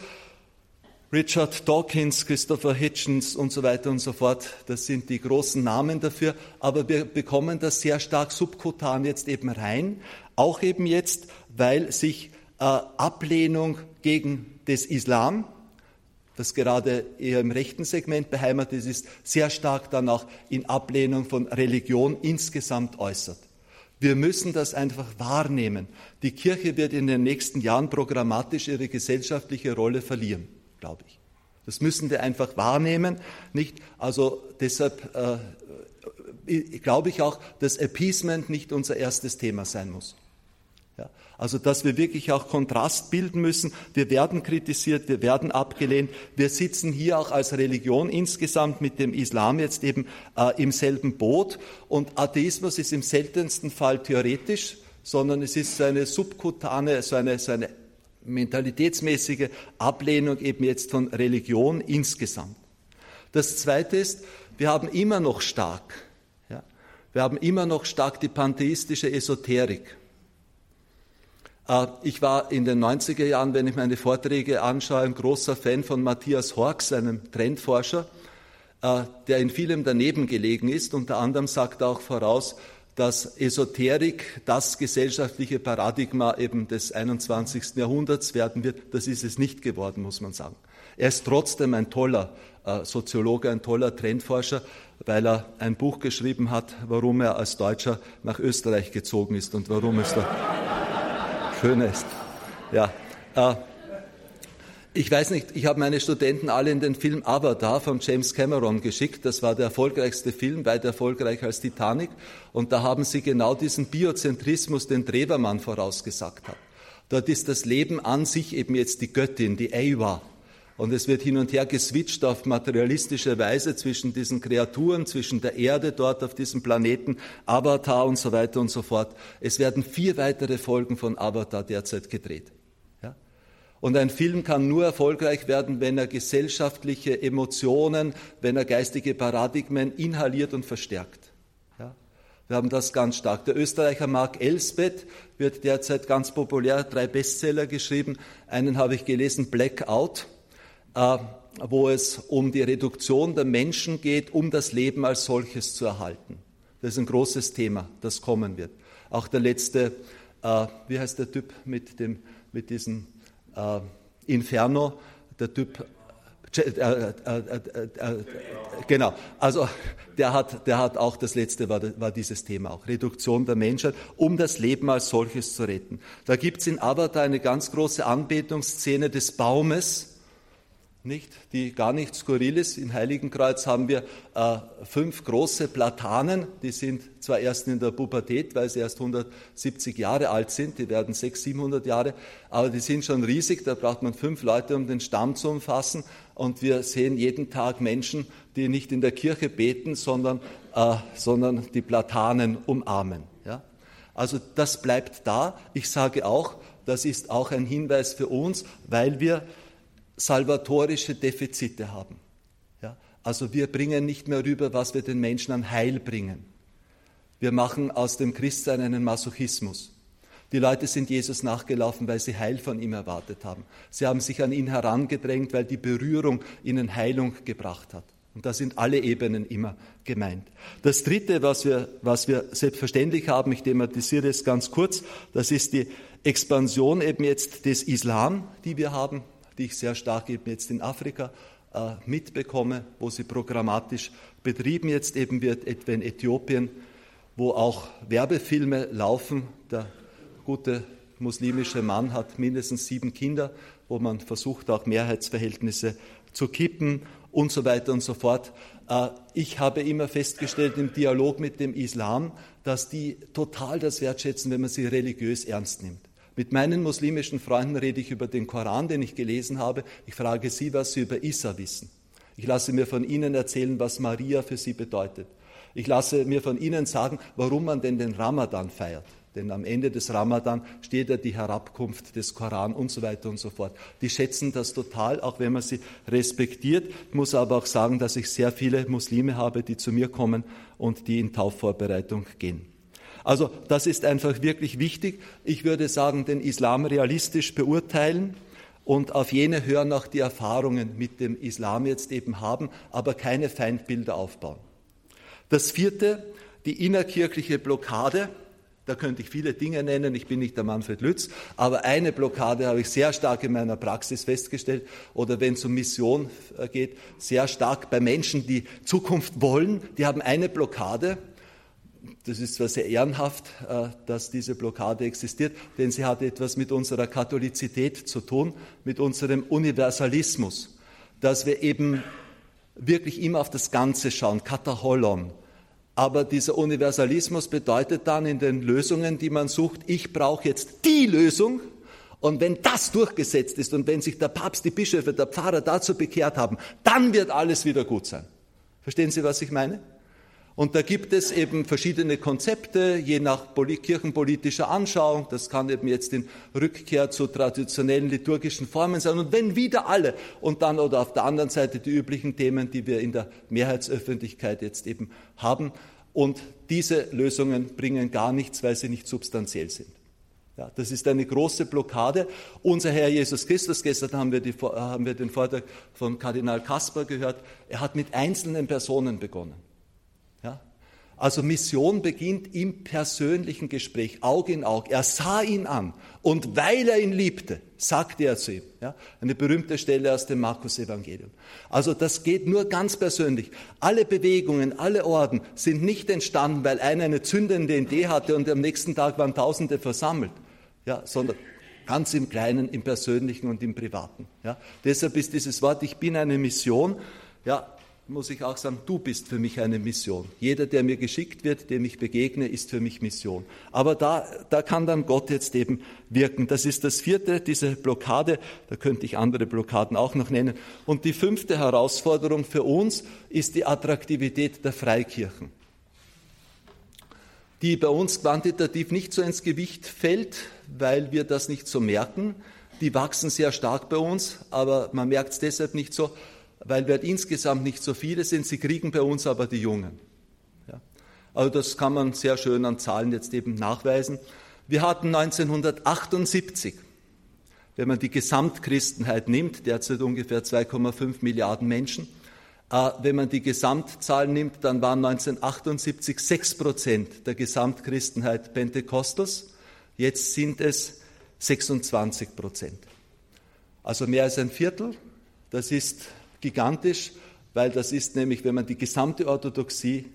Richard Dawkins, Christopher Hitchens und so weiter und so fort, das sind die großen Namen dafür, aber wir bekommen das sehr stark subkutan jetzt eben rein, auch eben jetzt, weil sich äh, Ablehnung gegen des Islam, das gerade eher im rechten Segment beheimatet ist, sehr stark dann auch in Ablehnung von Religion insgesamt äußert. Wir müssen das einfach wahrnehmen. Die Kirche wird in den nächsten Jahren programmatisch ihre gesellschaftliche Rolle verlieren, glaube ich. Das müssen wir einfach wahrnehmen, nicht? Also deshalb äh, glaube ich auch, dass Appeasement nicht unser erstes Thema sein muss. Also, dass wir wirklich auch Kontrast bilden müssen. Wir werden kritisiert, wir werden abgelehnt. Wir sitzen hier auch als Religion insgesamt mit dem Islam jetzt eben äh, im selben Boot. Und Atheismus ist im seltensten Fall theoretisch, sondern es ist eine subkutane, so eine, so eine mentalitätsmäßige Ablehnung eben jetzt von Religion insgesamt. Das Zweite ist, wir haben immer noch stark, ja, wir haben immer noch stark die pantheistische Esoterik. Äh, ich war in den 90er Jahren, wenn ich meine Vorträge anschaue, ein großer Fan von Matthias Horks, einem Trendforscher, äh, der in vielem daneben gelegen ist. Unter anderem sagt er auch voraus, dass Esoterik das gesellschaftliche Paradigma eben des 21. Jahrhunderts werden wird. Das ist es nicht geworden, muss man sagen. Er ist trotzdem ein toller äh, Soziologe, ein toller Trendforscher, weil er ein Buch geschrieben hat, warum er als Deutscher nach Österreich gezogen ist und warum es da schöner ist. Ja. Äh, ich weiß nicht, ich habe meine Studenten alle in den Film Avatar von James Cameron geschickt. Das war der erfolgreichste Film, weit erfolgreicher als Titanic. Und da haben sie genau diesen Biozentrismus, den Trevermann vorausgesagt hat. Dort ist das Leben an sich eben jetzt die Göttin, die Ewa. Und es wird hin und her geswitcht auf materialistische Weise zwischen diesen Kreaturen, zwischen der Erde dort auf diesem Planeten, Avatar und so weiter und so fort. Es werden vier weitere Folgen von Avatar derzeit gedreht. Ja? Und ein Film kann nur erfolgreich werden, wenn er gesellschaftliche Emotionen, wenn er geistige Paradigmen inhaliert und verstärkt. Ja? Wir haben das ganz stark. Der Österreicher Mark Elsbeth wird derzeit ganz populär, drei Bestseller geschrieben. Einen habe ich gelesen, Blackout wo es um die Reduktion der Menschen geht, um das Leben als solches zu erhalten. Das ist ein großes Thema, das kommen wird. Auch der letzte, äh, wie heißt der Typ mit, dem, mit diesem äh, Inferno, der Typ, äh, äh, äh, genau, also der hat, der hat auch, das letzte war, war dieses Thema auch, Reduktion der Menschheit, um das Leben als solches zu retten. Da gibt es in Avatar eine ganz große Anbetungsszene des Baumes, nicht, die gar nicht skurril ist. In Heiligenkreuz haben wir äh, fünf große Platanen, die sind zwar erst in der Pubertät, weil sie erst 170 Jahre alt sind, die werden 600, 700 Jahre, aber die sind schon riesig, da braucht man fünf Leute, um den Stamm zu umfassen. Und wir sehen jeden Tag Menschen, die nicht in der Kirche beten, sondern, äh, sondern die Platanen umarmen. Ja? Also das bleibt da. Ich sage auch, das ist auch ein Hinweis für uns, weil wir salvatorische Defizite haben. Ja? Also wir bringen nicht mehr rüber, was wir den Menschen an Heil bringen. Wir machen aus dem Christsein einen Masochismus. Die Leute sind Jesus nachgelaufen, weil sie Heil von ihm erwartet haben. Sie haben sich an ihn herangedrängt, weil die Berührung ihnen Heilung gebracht hat. Und da sind alle Ebenen immer gemeint. Das Dritte, was wir, was wir selbstverständlich haben, ich thematisiere es ganz kurz, das ist die Expansion eben jetzt des Islam, die wir haben die ich sehr stark eben jetzt in Afrika äh, mitbekomme, wo sie programmatisch betrieben jetzt eben wird, etwa in Äthiopien, wo auch Werbefilme laufen. Der gute muslimische Mann hat mindestens sieben Kinder, wo man versucht, auch Mehrheitsverhältnisse zu kippen und so weiter und so fort. Äh, ich habe immer festgestellt im Dialog mit dem Islam, dass die total das wertschätzen, wenn man sie religiös ernst nimmt. Mit meinen muslimischen Freunden rede ich über den Koran, den ich gelesen habe. Ich frage sie, was sie über Isa wissen. Ich lasse mir von ihnen erzählen, was Maria für sie bedeutet. Ich lasse mir von ihnen sagen, warum man denn den Ramadan feiert. Denn am Ende des Ramadan steht ja die Herabkunft des Koran und so weiter und so fort. Die schätzen das total, auch wenn man sie respektiert. Ich muss aber auch sagen, dass ich sehr viele Muslime habe, die zu mir kommen und die in Taufvorbereitung gehen. Also das ist einfach wirklich wichtig. Ich würde sagen, den Islam realistisch beurteilen und auf jene hören auch die Erfahrungen mit dem Islam jetzt eben haben, aber keine Feindbilder aufbauen. Das vierte, die innerkirchliche Blockade. Da könnte ich viele Dinge nennen, ich bin nicht der Manfred Lütz, aber eine Blockade habe ich sehr stark in meiner Praxis festgestellt oder wenn es um Mission äh, geht, sehr stark bei Menschen, die Zukunft wollen, die haben eine Blockade. Das ist zwar sehr ehrenhaft, äh, dass diese Blockade existiert, denn sie hat etwas mit unserer Katholizität zu tun, mit unserem Universalismus, dass wir eben wirklich immer auf das Ganze schauen, Kataholon. Aber dieser Universalismus bedeutet dann in den Lösungen, die man sucht, ich brauche jetzt die Lösung. Und wenn das durchgesetzt ist und wenn sich der Papst, die Bischöfe, der Pfarrer dazu bekehrt haben, dann wird alles wieder gut sein. Verstehen Sie, was ich meine? Und da gibt es eben verschiedene Konzepte, je nach kirchenpolitischer Anschauung. Das kann eben jetzt in Rückkehr zu traditionellen liturgischen Formen sein. Und wenn wieder alle und dann oder auf der anderen Seite die üblichen Themen, die wir in der Mehrheitsöffentlichkeit jetzt eben haben. Und diese Lösungen bringen gar nichts, weil sie nicht substanziell sind. Ja, das ist eine große Blockade. Unser Herr Jesus Christus, gestern haben wir, die, haben wir den Vortrag von Kardinal Kasper gehört, er hat mit einzelnen Personen begonnen. Also Mission beginnt im persönlichen Gespräch, Auge in Auge. Er sah ihn an und weil er ihn liebte, sagte er zu ihm. Ja, eine berühmte Stelle aus dem Markus-Evangelium. Also das geht nur ganz persönlich. Alle Bewegungen, alle Orden sind nicht entstanden, weil einer eine zündende Idee hatte und am nächsten Tag waren Tausende versammelt, ja, sondern ganz im Kleinen, im Persönlichen und im Privaten. Ja. Deshalb ist dieses Wort, ich bin eine Mission, ja, muss ich auch sagen, du bist für mich eine Mission. Jeder, der mir geschickt wird, dem ich begegne, ist für mich Mission. Aber da, da kann dann Gott jetzt eben wirken. Das ist das vierte, diese Blockade. Da könnte ich andere Blockaden auch noch nennen. Und die fünfte Herausforderung für uns ist die Attraktivität der Freikirchen, die bei uns quantitativ nicht so ins Gewicht fällt, weil wir das nicht so merken. Die wachsen sehr stark bei uns, aber man merkt es deshalb nicht so, weil wir insgesamt nicht so viele sind. Sie kriegen bei uns aber die Jungen. Ja. Also das kann man sehr schön an Zahlen jetzt eben nachweisen. Wir hatten 1978, wenn man die Gesamtchristenheit nimmt, derzeit ungefähr 2,5 Milliarden Menschen, äh, wenn man die Gesamtzahl nimmt, dann waren 1978 6 Prozent der Gesamtchristenheit Pentekostals. Jetzt sind es 26 Prozent. Also mehr als ein Viertel. Das ist gigantisch, weil das ist nämlich, wenn man die gesamte Orthodoxie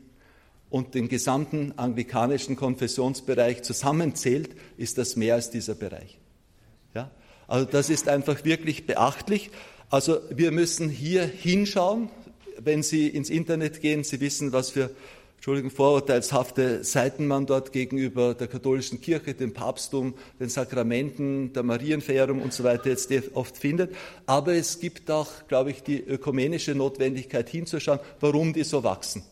und den gesamten anglikanischen Konfessionsbereich zusammenzählt, ist das mehr als dieser Bereich. Ja? Also das ist einfach wirklich beachtlich. Also wir müssen hier hinschauen. Wenn Sie ins Internet gehen, Sie wissen, was für Entschuldigung, vorurteilshafte Seiten man dort gegenüber der katholischen Kirche, dem Papsttum, den Sakramenten, der Marienverehrung und so weiter jetzt oft findet. Aber es gibt auch, glaube ich, die ökumenische Notwendigkeit hinzuschauen, warum die so wachsen.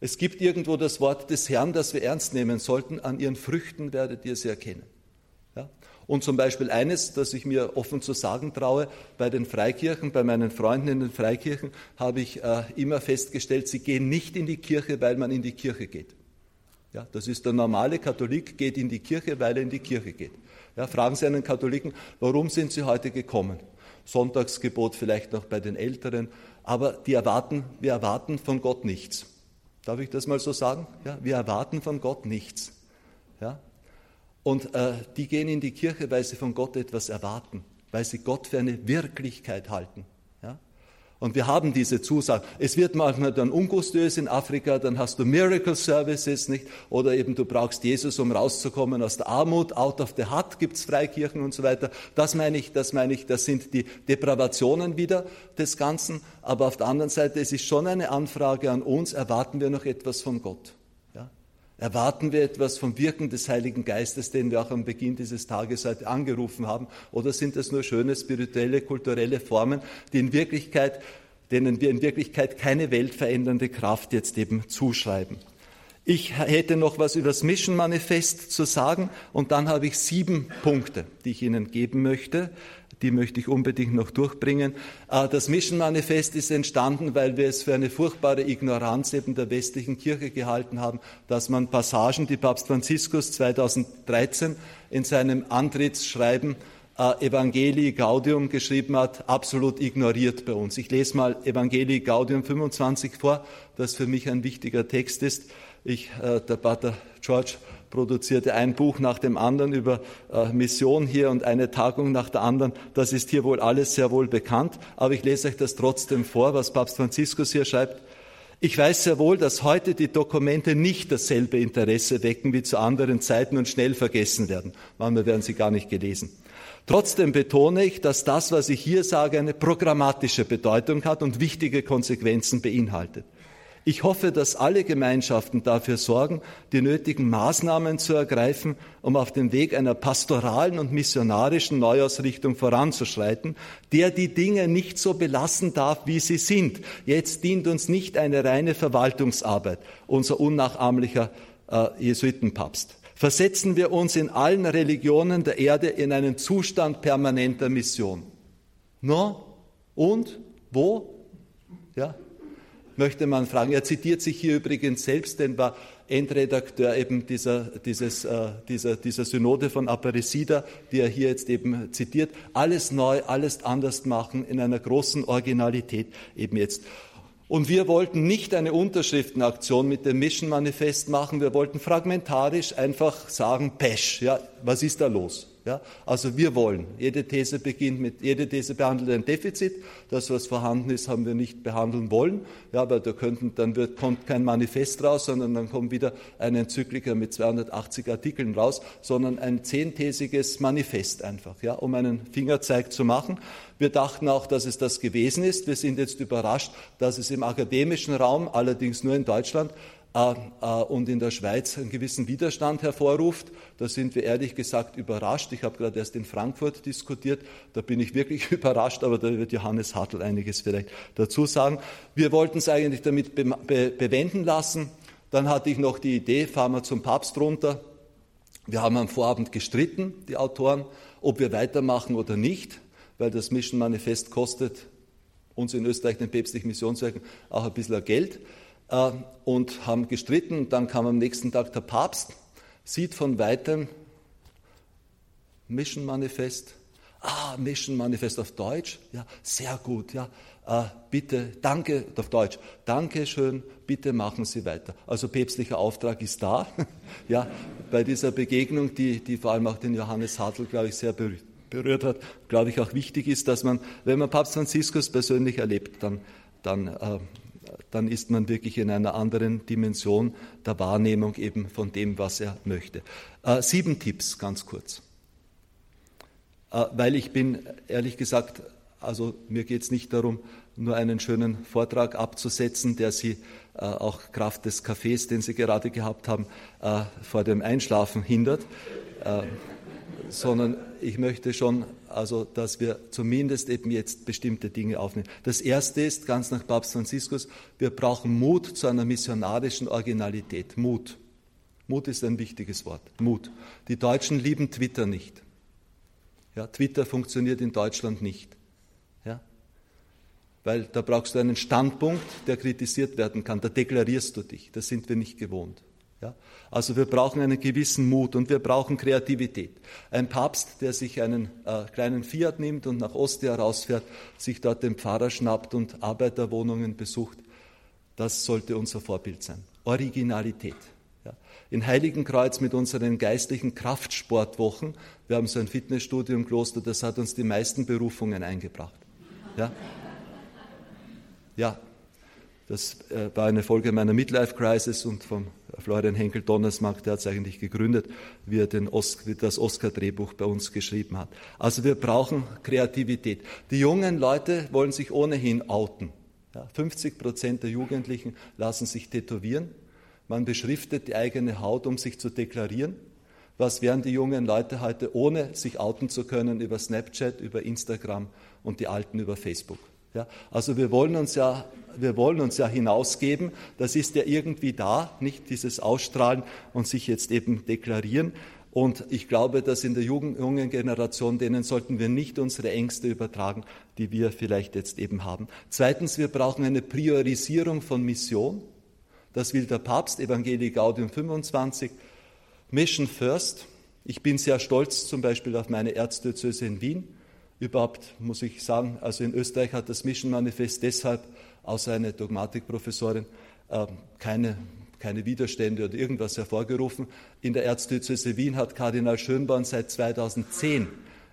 Es gibt irgendwo das Wort des Herrn, das wir ernst nehmen sollten. An ihren Früchten werdet ihr sie erkennen. Und zum Beispiel eines, das ich mir offen zu sagen traue, bei den Freikirchen, bei meinen Freunden in den Freikirchen habe ich äh, immer festgestellt, sie gehen nicht in die Kirche, weil man in die Kirche geht. Ja, das ist der normale Katholik, geht in die Kirche, weil er in die Kirche geht. Ja, fragen Sie einen Katholiken, warum sind Sie heute gekommen? Sonntagsgebot vielleicht noch bei den Älteren, aber die erwarten, wir erwarten von Gott nichts. Darf ich das mal so sagen? Ja, wir erwarten von Gott nichts. Ja, und äh, die gehen in die Kirche, weil sie von Gott etwas erwarten, weil sie Gott für eine Wirklichkeit halten. Ja? Und wir haben diese Zusage. Es wird manchmal dann ungustiös in Afrika, dann hast du Miracle Services, nicht? Oder eben du brauchst Jesus, um rauszukommen aus der Armut. Out of the Hut gibt's Freikirchen und so weiter. Das meine ich, das meine ich, das sind die Depravationen wieder des Ganzen. Aber auf der anderen Seite, es ist schon eine Anfrage an uns, erwarten wir noch etwas von Gott. Erwarten wir etwas vom Wirken des Heiligen Geistes, den wir auch am Beginn dieses Tages heute angerufen haben? Oder sind das nur schöne spirituelle, kulturelle Formen, die in Wirklichkeit, denen wir in Wirklichkeit keine weltverändernde Kraft jetzt eben zuschreiben? Ich hätte noch was über das Mission Manifest zu sagen und dann habe ich sieben Punkte, die ich Ihnen geben möchte, die möchte ich unbedingt noch durchbringen. Äh, das Mission Manifest ist entstanden, weil wir es für eine furchtbare Ignoranz eben der westlichen Kirche gehalten haben, dass man Passagen, die Papst Franziskus 2013 in seinem Antrittsschreiben äh, Evangelii Gaudium geschrieben hat, absolut ignoriert bei uns. Ich lese mal Evangelii Gaudium 25 vor, das für mich ein wichtiger Text ist. Ich, äh, der Pater George produzierte ein Buch nach dem anderen über äh, Mission hier und eine Tagung nach der anderen. Das ist hier wohl alles sehr wohl bekannt. Aber ich lese euch das trotzdem vor, was Papst Franziskus hier schreibt. Ich weiß sehr wohl, dass heute die Dokumente nicht dasselbe Interesse wecken wie zu anderen Zeiten und schnell vergessen werden. Manchmal werden sie gar nicht gelesen. Trotzdem betone ich, dass das, was ich hier sage, eine programmatische Bedeutung hat und wichtige Konsequenzen beinhaltet. Ich hoffe, dass alle Gemeinschaften dafür sorgen, die nötigen Maßnahmen zu ergreifen, um auf dem Weg einer pastoralen und missionarischen Neuausrichtung voranzuschreiten, der die Dinge nicht so belassen darf, wie sie sind. Jetzt dient uns nicht eine reine Verwaltungsarbeit, unser unnachahmlicher äh, Jesuitenpapst. Versetzen wir uns in allen Religionen der Erde in einen Zustand permanenter Mission. No? Und? Wo? Ja, möchte man fragen. Er zitiert sich hier übrigens selbst, denn war Endredakteur eben dieser, dieses, äh, dieser, dieser Synode von Aparecida, die er hier jetzt eben zitiert. Alles neu, alles anders machen in einer großen Originalität eben jetzt. Und wir wollten nicht eine Unterschriftenaktion mit dem Mission Manifest machen. Wir wollten fragmentarisch einfach sagen, Pesch, ja, was ist da los? Ja, also wir wollen. Jede These beginnt mit, jede These behandelt ein Defizit. Das, was vorhanden ist, haben wir nicht behandeln wollen. Ja, aber da könnten, dann wird, kommt kein Manifest raus, sondern dann kommt wieder ein Enzyklika mit 280 Artikeln raus, sondern ein zehnthesiges Manifest einfach, ja, um einen Fingerzeig zu machen. Wir dachten auch, dass es das gewesen ist. Wir sind jetzt überrascht, dass es im akademischen Raum, allerdings nur in Deutschland, und in der Schweiz einen gewissen Widerstand hervorruft. Da sind wir ehrlich gesagt überrascht. Ich habe gerade erst in Frankfurt diskutiert. Da bin ich wirklich überrascht, aber da wird Johannes Hartl einiges vielleicht dazu sagen. Wir wollten es eigentlich damit be be bewenden lassen. Dann hatte ich noch die Idee, fahren wir zum Papst runter. Wir haben am Vorabend gestritten, die Autoren, ob wir weitermachen oder nicht, weil das Mission Manifest kostet uns in Österreich, den päpstlichen Missionswerken, auch ein bisschen Geld. Äh, und haben gestritten. Dann kam am nächsten Tag der Papst, sieht von weitem Mission Manifest. Ah, Mission Manifest auf Deutsch. Ja, sehr gut. Ja, äh, bitte, danke, auf Deutsch. Danke schön, bitte machen Sie weiter. Also päpstlicher Auftrag ist da. ja, bei dieser Begegnung, die, die vor allem auch den Johannes Hartl, glaube ich, sehr berührt hat, glaube ich auch wichtig ist, dass man, wenn man Papst Franziskus persönlich erlebt, dann, dann äh, dann ist man wirklich in einer anderen Dimension der Wahrnehmung eben von dem, was er möchte. Äh, sieben Tipps, ganz kurz. Äh, weil ich bin, ehrlich gesagt, also mir geht es nicht darum, nur einen schönen Vortrag abzusetzen, der Sie äh, auch Kraft des Kaffees, den Sie gerade gehabt haben, äh, vor dem Einschlafen hindert, äh, sondern ich möchte schon also dass wir zumindest eben jetzt bestimmte Dinge aufnehmen. Das erste ist, ganz nach Papst Franziskus, wir brauchen Mut zu einer missionarischen Originalität. Mut. Mut ist ein wichtiges Wort. Mut. Die Deutschen lieben Twitter nicht. Ja, Twitter funktioniert in Deutschland nicht. Ja? Weil da brauchst du einen Standpunkt, der kritisiert werden kann. Da deklarierst du dich. Das sind wir nicht gewohnt. Ja? Also wir brauchen einen gewissen Mut und wir brauchen Kreativität. Ein Papst, der sich einen äh, kleinen Fiat nimmt und nach Ostia rausfährt, sich dort den Pfarrer schnappt und Arbeiterwohnungen besucht, das sollte unser Vorbild sein. Originalität. Ja? In Heiligenkreuz mit unseren geistlichen Kraftsportwochen, wir haben so ein Fitnessstudio im Kloster, das hat uns die meisten Berufungen eingebracht. Ja, ja das äh, war eine Folge meiner Midlife Crisis und vom Florian Henkel Donnersmark, der hat es eigentlich gegründet, wie er den Os das Oscar-Drehbuch bei uns geschrieben hat. Also wir brauchen Kreativität. Die jungen Leute wollen sich ohnehin outen. Ja, 50 Prozent der Jugendlichen lassen sich tätowieren. Man beschriftet die eigene Haut, um sich zu deklarieren. Was wären die jungen Leute heute, ohne sich outen zu können, über Snapchat, über Instagram und die Alten über Facebook? Ja, also wir wollen uns ja, wir wollen uns ja hinausgeben. Das ist ja irgendwie da, nicht dieses Ausstrahlen und sich jetzt eben deklarieren. Und ich glaube, dass in der jungen Generation, denen sollten wir nicht unsere Ängste übertragen, die wir vielleicht jetzt eben haben. Zweitens, wir brauchen eine Priorisierung von Mission. Das will der Papst, Evangelii Gaudium 25. Mission First. Ich bin sehr stolz zum Beispiel auf meine Erzdiözese in Wien Überhaupt muss ich sagen, also in Österreich hat das Mission Manifest deshalb, außer eine Dogmatikprofessorin, ähm, keine, keine Widerstände oder irgendwas hervorgerufen. In der Erzdiözese Wien hat Kardinal Schönborn seit 2010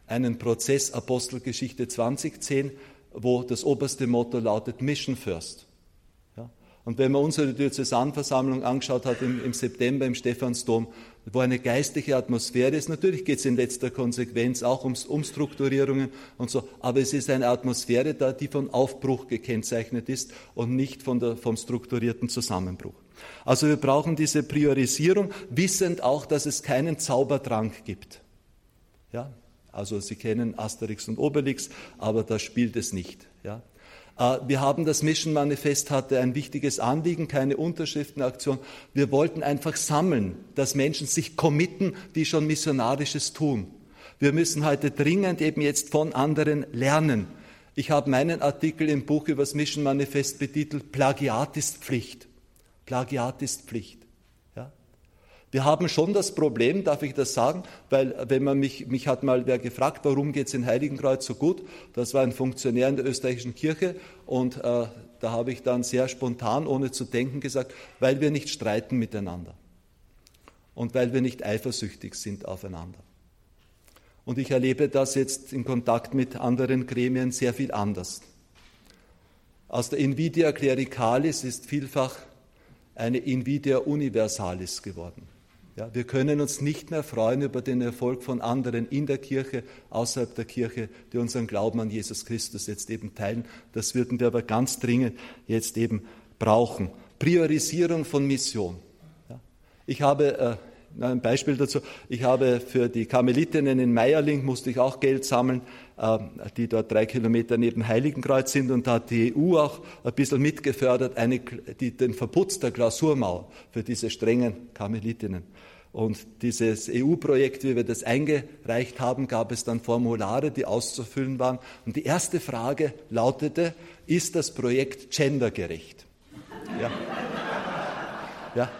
einen Prozess Apostelgeschichte 2010, wo das oberste Motto lautet Mission First. Und wenn man unsere Diözesanversammlung angeschaut hat im, im September im Stephansdom, wo eine geistliche Atmosphäre ist, natürlich geht es in letzter Konsequenz auch um Umstrukturierungen und so, aber es ist eine Atmosphäre da, die von Aufbruch gekennzeichnet ist und nicht von der, vom strukturierten Zusammenbruch. Also wir brauchen diese Priorisierung, wissend auch, dass es keinen Zaubertrank gibt. Ja, also Sie kennen Asterix und Obelix, aber da spielt es nicht. Ja? Äh, wir haben das Mission Manifest hatte ein wichtiges Anliegen, keine Unterschriftenaktion. Wir wollten einfach sammeln, dass Menschen sich committen, die schon Missionarisches tun. Wir müssen heute dringend eben jetzt von anderen lernen. Ich habe meinen Artikel im Buch über das Mission Manifest betitelt Plagiat ist Pflicht. Plagiat ist Pflicht. Wir haben schon das Problem, darf ich das sagen, weil wenn man mich, mich hat mal wer gefragt, warum geht es in Heiligenkreuz so gut? Das war ein Funktionär in der österreichischen Kirche und äh, da habe ich dann sehr spontan, ohne zu denken, gesagt, weil wir nicht streiten miteinander und weil wir nicht eifersüchtig sind aufeinander. Und ich erlebe das jetzt in Kontakt mit anderen Gremien sehr viel anders. Aus der Invidia Clericalis ist vielfach eine Invidia Universalis geworden. Ja, wir können uns nicht mehr freuen über den Erfolg von anderen in der Kirche, außerhalb der Kirche, die unseren Glauben an Jesus Christus jetzt eben teilen. Das würden wir aber ganz dringend jetzt eben brauchen. Priorisierung von Mission. Ja, ich habe äh, ein Beispiel dazu. Ich habe für die Karmelitinnen in Meierling musste ich auch Geld sammeln, äh, die dort drei Kilometer neben Heiligenkreuz sind. Und da hat die EU auch ein bisschen mitgefördert, eine, die, den Verputz der Klausurmauer für diese strengen Karmelitinnen. Und dieses EU-Projekt, wie wir das eingereicht haben, gab es dann Formulare, die auszufüllen waren. Und die erste Frage lautete, ist das Projekt gendergerecht? Ja. ja.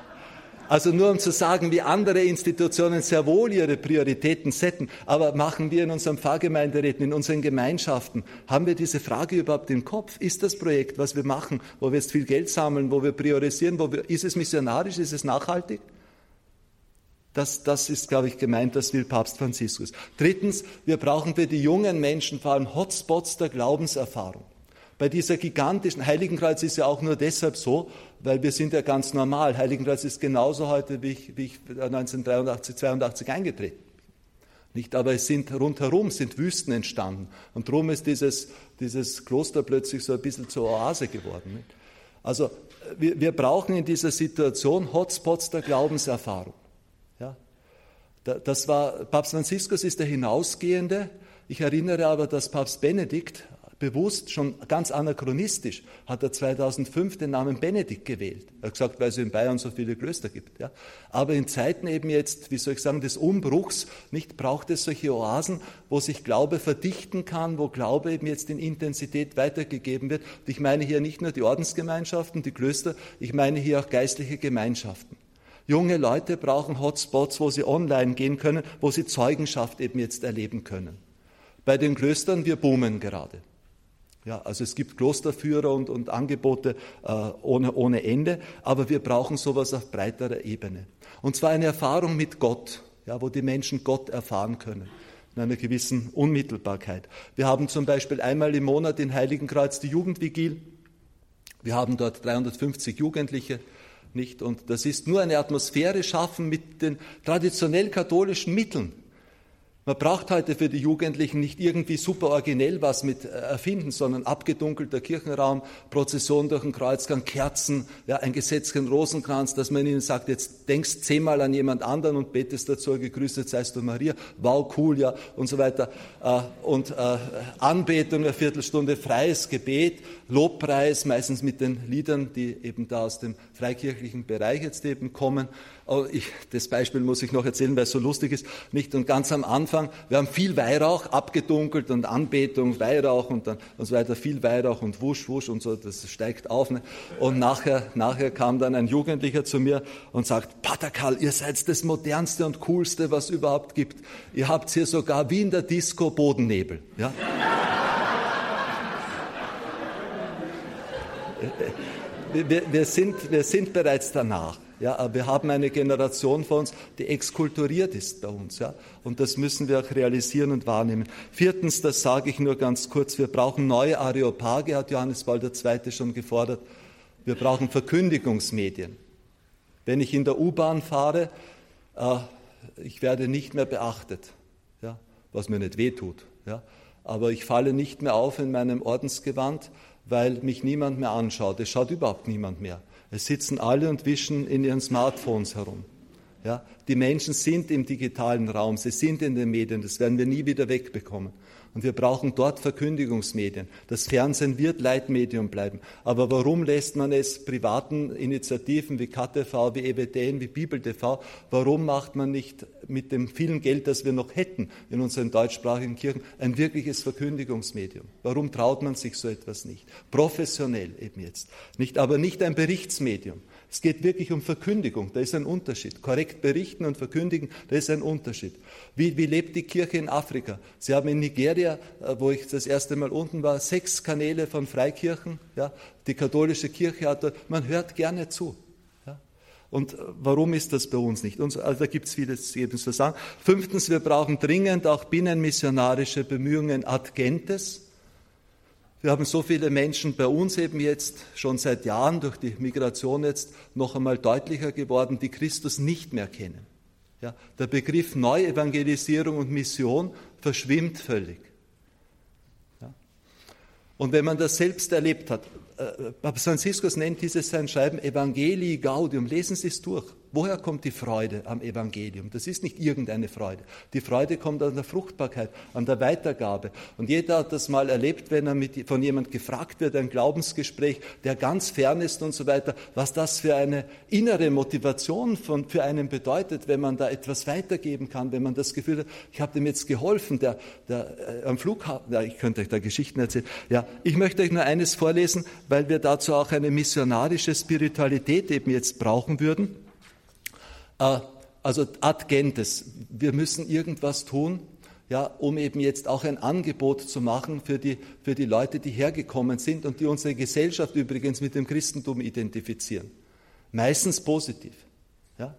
Also nur um zu sagen, wie andere Institutionen sehr wohl ihre Prioritäten setzen, aber machen wir in unserem Pfarrgemeinderäten, in unseren Gemeinschaften, haben wir diese Frage überhaupt im Kopf? Ist das Projekt, was wir machen, wo wir jetzt viel Geld sammeln, wo wir priorisieren, wo wir, ist es missionarisch, ist es nachhaltig? Das, das ist, glaube ich, gemeint, das will Papst Franziskus. Drittens, wir brauchen für die jungen Menschen vor allem Hotspots der Glaubenserfahrung. Bei dieser gigantischen Heiligenkreuz ist ja auch nur deshalb so, weil wir sind ja ganz normal. Heiligenkreuz ist genauso heute, wie ich, wie ich 1983, 82 eingetreten. Nicht, aber es sind rundherum sind Wüsten entstanden. Und darum ist dieses, dieses Kloster plötzlich so ein bisschen zur Oase geworden. Nicht? Also wir, wir brauchen in dieser Situation Hotspots der Glaubenserfahrung. Das war, Papst Franziskus ist der Hinausgehende. Ich erinnere aber, dass Papst Benedikt bewusst, schon ganz anachronistisch, hat er 2005 den Namen Benedikt gewählt. Er hat gesagt, weil es in Bayern so viele Klöster gibt. Ja. Aber in Zeiten eben jetzt, wie soll ich sagen, des Umbruchs, nicht braucht es solche Oasen, wo sich Glaube verdichten kann, wo Glaube eben jetzt in Intensität weitergegeben wird. Und ich meine hier nicht nur die Ordensgemeinschaften, die Klöster, ich meine hier auch geistliche Gemeinschaften. Junge Leute brauchen Hotspots, wo sie online gehen können, wo sie Zeugenschaft eben jetzt erleben können. Bei den Klöstern, wir boomen gerade. Ja, also es gibt Klosterführer und, und Angebote äh, ohne, ohne Ende, aber wir brauchen sowas auf breiterer Ebene. Und zwar eine Erfahrung mit Gott, ja, wo die Menschen Gott erfahren können, in einer gewissen Unmittelbarkeit. Wir haben zum Beispiel einmal im Monat in Heiligenkreuz die Jugendvigil. Wir haben dort 350 Jugendliche, nicht? Und das ist nur eine Atmosphäre schaffen mit den traditionell katholischen Mitteln. Man braucht heute für die Jugendlichen nicht irgendwie super originell was mit äh, erfinden, sondern abgedunkelter Kirchenraum, Prozession durch den Kreuzgang, Kerzen, ja, ein gesetzten Rosenkranz, dass man ihnen sagt, jetzt denkst zehnmal an jemand anderen und betest dazu, gegrüßet seist du Maria, wow, cool, ja, und so weiter. Äh, und äh, Anbetung, eine Viertelstunde, freies Gebet, Lobpreis, meistens mit den Liedern, die eben da aus dem freikirchlichen Bereich jetzt eben kommen. Oh, ich, das Beispiel muss ich noch erzählen, weil es so lustig ist. Nicht? Und ganz am Anfang, wir haben viel Weihrauch, abgedunkelt und Anbetung, Weihrauch und dann und so weiter, viel Weihrauch und wusch, wusch und so, das steigt auf. Ne? Und nachher, nachher kam dann ein Jugendlicher zu mir und sagt, Pater Karl, ihr seid das modernste und coolste, was überhaupt gibt. Ihr habt hier sogar wie in der Disco Bodennebel. Ja? wir, wir, sind, wir sind bereits danach. Ja, wir haben eine Generation vor uns, die exkulturiert ist bei uns. Ja, und das müssen wir auch realisieren und wahrnehmen. Viertens, das sage ich nur ganz kurz, wir brauchen neue Areopage, hat Johannes Paul II. schon gefordert. Wir brauchen Verkündigungsmedien. Wenn ich in der U-Bahn fahre, äh, ich werde nicht mehr beachtet, ja, was mir nicht wehtut. Ja, aber ich falle nicht mehr auf in meinem Ordensgewand, weil mich niemand mehr anschaut. Es schaut überhaupt niemand mehr. Es sitzen alle und wischen in ihren Smartphones herum. Ja, die Menschen sind im digitalen Raum, sie sind in den Medien, das werden wir nie wieder wegbekommen. Und wir brauchen dort Verkündigungsmedien. Das Fernsehen wird Leitmedium bleiben. Aber warum lässt man es privaten Initiativen wie KTV, wie EWTN, wie BibelTV, warum macht man nicht mit dem vielen Geld, das wir noch hätten in unseren deutschsprachigen Kirchen, ein wirkliches Verkündigungsmedium? Warum traut man sich so etwas nicht? Professionell eben jetzt. Nicht, aber nicht ein Berichtsmedium. Es geht wirklich um Verkündigung, da ist ein Unterschied. Korrekt berichten und verkündigen, da ist ein Unterschied. Wie, wie lebt die Kirche in Afrika? Sie haben in Nigeria, äh, wo ich das erste Mal unten war, sechs Kanäle von Freikirchen. Ja? Die katholische Kirche hat dort, man hört gerne zu. Ja? Und äh, warum ist das bei uns nicht? Also da gibt es vieles eben zu sagen. Fünftens, wir brauchen dringend auch binnenmissionarische Bemühungen ad gentes wir haben so viele Menschen bei uns eben jetzt schon seit Jahren durch die Migration jetzt noch einmal deutlicher geworden, die Christus nicht mehr kennen. Ja, der Begriff Neuevangelisierung und Mission verschwimmt völlig. Ja. Und wenn man das selbst erlebt hat, äh, Papst Franziskus nennt dieses sein Schreiben Evangelii Gaudium. Lesen Sie es durch. Woher kommt die Freude am Evangelium? Das ist nicht irgendeine Freude. Die Freude kommt an der Fruchtbarkeit, an der Weitergabe. Und jeder hat das mal erlebt, wenn er mit, von jemand gefragt wird, ein Glaubensgespräch, der ganz fern ist und so weiter, was das für eine innere Motivation von, für einen bedeutet, wenn man da etwas weitergeben kann, wenn man das Gefühl hat, ich habe dem jetzt geholfen, der, der äh, am Flughafen, ja, ich könnte euch da Geschichten erzählen. Ja, ich möchte euch nur eines vorlesen, weil wir dazu auch eine missionarische Spiritualität eben jetzt brauchen würden. Äh, also ad gentes, wir müssen irgendwas tun, ja, um eben jetzt auch ein Angebot zu machen für die, für die Leute, die hergekommen sind und die unsere Gesellschaft übrigens mit dem Christentum identifizieren. Meistens positiv. Ja.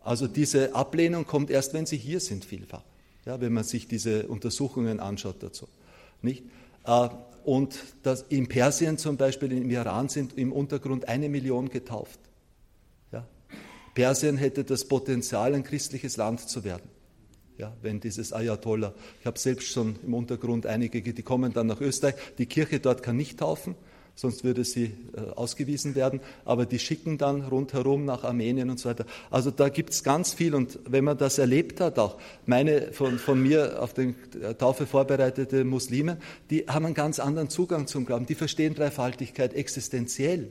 Also diese Ablehnung kommt erst, wenn sie hier sind, vielfach. Ja, wenn man sich diese Untersuchungen anschaut dazu. Nicht? Äh, und das, in Persien zum Beispiel, im Iran sind im Untergrund eine Million getauft. Persien hätte das Potenzial, ein christliches Land zu werden. Ja, wenn dieses Ayatollah, ich habe selbst schon im Untergrund einige, die kommen dann nach Österreich, die Kirche dort kann nicht taufen, sonst würde sie äh, ausgewiesen werden. Aber die schicken dann rundherum nach Armenien und so weiter. Also da gibt es ganz viel. Und wenn man das erlebt hat, auch meine von, von mir auf die äh, Taufe vorbereitete Muslime, die haben einen ganz anderen Zugang zum Glauben. Die verstehen Dreifaltigkeit existenziell.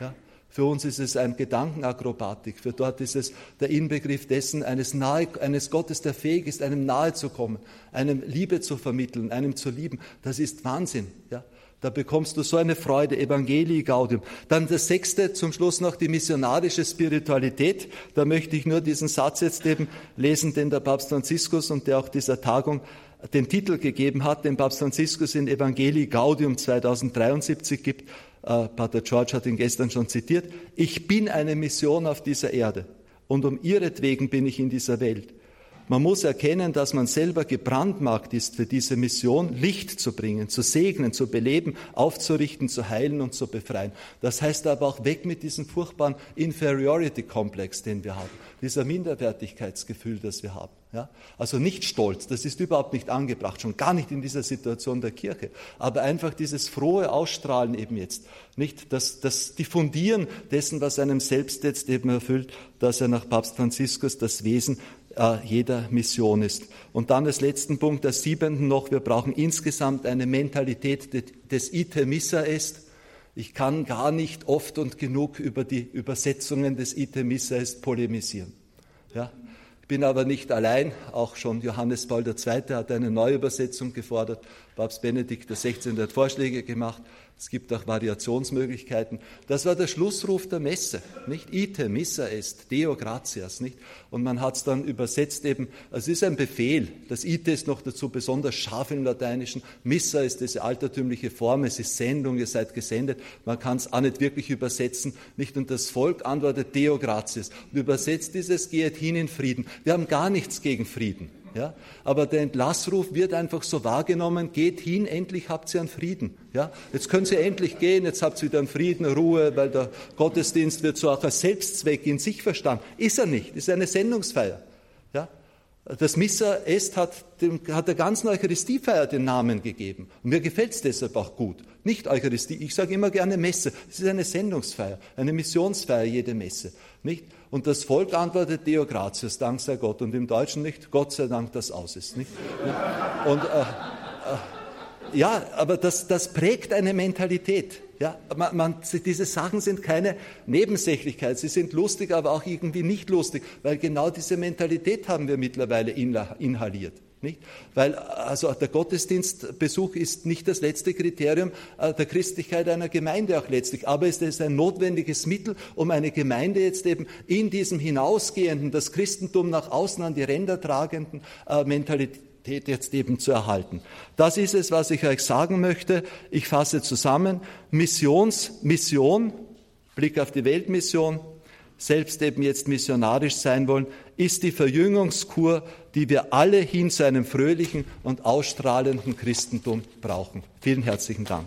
Ja? Für uns ist es ein Gedankenakrobatik. Für dort ist es der Inbegriff dessen, eines, nahe, eines Gottes, der fähig ist, einem nahe zu kommen, einem Liebe zu vermitteln, einem zu lieben. Das ist Wahnsinn. Ja? Da bekommst du so eine Freude, Evangelii Gaudium. Dann das sechste, zum Schluss noch die missionarische Spiritualität. Da möchte ich nur diesen Satz jetzt eben lesen, den der Papst Franziskus und der auch dieser Tagung den Titel gegeben hat, den Papst Franziskus in Evangelii Gaudium 2073 gibt. Äh, Pater George hat ihn gestern schon zitiert. Ich bin eine Mission auf dieser Erde und um ihretwegen bin ich in dieser Welt. Man muss erkennen, dass man selber gebrandmarkt ist für diese Mission, Licht zu bringen, zu segnen, zu beleben, aufzurichten, zu heilen und zu befreien. Das heißt aber auch weg mit diesem furchtbaren Inferiority-Komplex, den wir haben, dieser Minderwertigkeitsgefühl, das wir haben. Ja? Also nicht stolz, das ist überhaupt nicht angebracht, schon gar nicht in dieser Situation der Kirche, aber einfach dieses frohe Ausstrahlen eben jetzt, nicht das, das Diffundieren dessen, was einem selbst jetzt eben erfüllt, dass er nach Papst Franziskus das Wesen äh, jeder Mission ist. Und dann als letzten Punkt, der siebenten noch, wir brauchen insgesamt eine Mentalität des Ite Missa est. Ich kann gar nicht oft und genug über die Übersetzungen des Ite Missa est polemisieren. Ja? Ich bin aber nicht allein, auch schon Johannes Paul II. hat eine Neuübersetzung gefordert. Papst Benedikt XVI. hat Vorschläge gemacht. Es gibt auch Variationsmöglichkeiten. Das war der Schlussruf der Messe, nicht? Ite, missa est, Deo gratias, nicht? Und man hat es dann übersetzt eben, es ist ein Befehl. Das Ite ist noch dazu besonders scharf im Lateinischen. Missa ist diese altertümliche Form, es ist Sendung, ihr seid gesendet. Man kann es auch nicht wirklich übersetzen, nicht? Und das Volk antwortet Deo gratias. Und übersetzt dieses, geht hin in Frieden. Wir haben gar nichts gegen Frieden. Ja? Aber der Entlassruf wird einfach so wahrgenommen, geht hin, endlich habt ihr einen Frieden. Ja? Jetzt können Sie endlich gehen, jetzt habt ihr wieder einen Frieden, Ruhe, weil der Gottesdienst wird so auch als Selbstzweck in sich verstanden. Ist er nicht, ist eine Sendungsfeier. Ja? Das Missa Est hat, dem, hat der ganzen Eucharistiefeier den Namen gegeben. Und mir gefällt es deshalb auch gut. Nicht Eucharistie, ich sage immer gerne Messe. Es ist eine Sendungsfeier, eine Missionsfeier, jede Messe. Nicht? Und das Volk antwortet Deo gratias, Dank sei Gott. Und im Deutschen nicht, Gott sei Dank, dass aus ist. Nicht? Und äh, äh, ja, aber das, das prägt eine Mentalität. Ja, man, man, diese Sachen sind keine Nebensächlichkeit. Sie sind lustig, aber auch irgendwie nicht lustig, weil genau diese Mentalität haben wir mittlerweile inhaliert. Nicht? Weil also der Gottesdienstbesuch ist nicht das letzte Kriterium äh, der Christlichkeit einer Gemeinde auch letztlich, aber es ist ein notwendiges Mittel, um eine Gemeinde jetzt eben in diesem hinausgehenden, das Christentum nach außen an die Ränder tragenden äh, Mentalität jetzt eben zu erhalten. Das ist es, was ich euch sagen möchte. Ich fasse zusammen. Missions, Mission, Blick auf die Weltmission, selbst eben jetzt missionarisch sein wollen, ist die Verjüngungskur, die wir alle hin zu einem fröhlichen und ausstrahlenden Christentum brauchen. Vielen herzlichen Dank.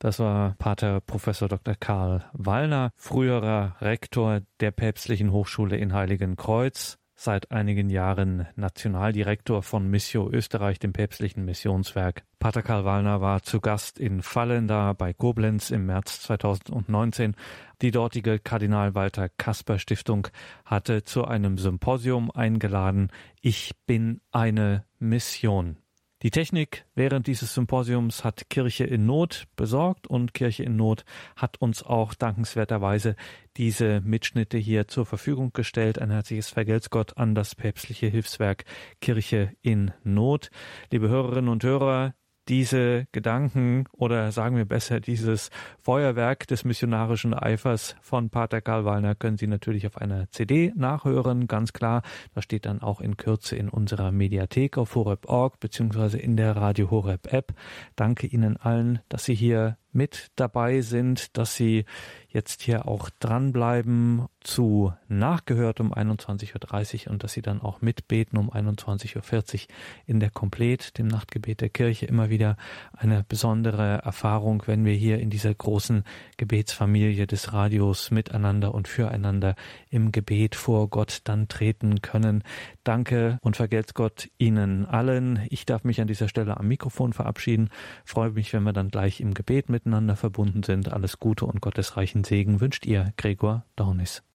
Das war Pater Professor Dr. Karl Wallner, früherer Rektor der Päpstlichen Hochschule in Heiligenkreuz, seit einigen Jahren Nationaldirektor von Missio Österreich, dem päpstlichen Missionswerk. Pater Karl Wallner war zu Gast in Fallenda bei Koblenz im März 2019. Die dortige Kardinal Walter Kasper Stiftung hatte zu einem Symposium eingeladen. Ich bin eine Mission. Die Technik während dieses Symposiums hat Kirche in Not besorgt und Kirche in Not hat uns auch dankenswerterweise diese Mitschnitte hier zur Verfügung gestellt. Ein herzliches Vergelt's Gott an das päpstliche Hilfswerk Kirche in Not. Liebe Hörerinnen und Hörer, diese Gedanken oder sagen wir besser dieses Feuerwerk des missionarischen Eifers von Pater Karl Wallner können Sie natürlich auf einer CD nachhören, ganz klar. Das steht dann auch in Kürze in unserer Mediathek auf horeb.org beziehungsweise in der Radio Horeb App. Danke Ihnen allen, dass Sie hier mit dabei sind, dass Sie jetzt hier auch dranbleiben zu nachgehört um 21.30 Uhr und dass Sie dann auch mitbeten um 21.40 Uhr in der Komplet, dem Nachtgebet der Kirche. Immer wieder eine besondere Erfahrung, wenn wir hier in dieser großen Gebetsfamilie des Radios miteinander und füreinander im Gebet vor Gott dann treten können. Danke und vergelt's Gott Ihnen allen. Ich darf mich an dieser Stelle am Mikrofon verabschieden. Freue mich, wenn wir dann gleich im Gebet miteinander verbunden sind. Alles Gute und gottesreichen Segen wünscht ihr, Gregor Dornis.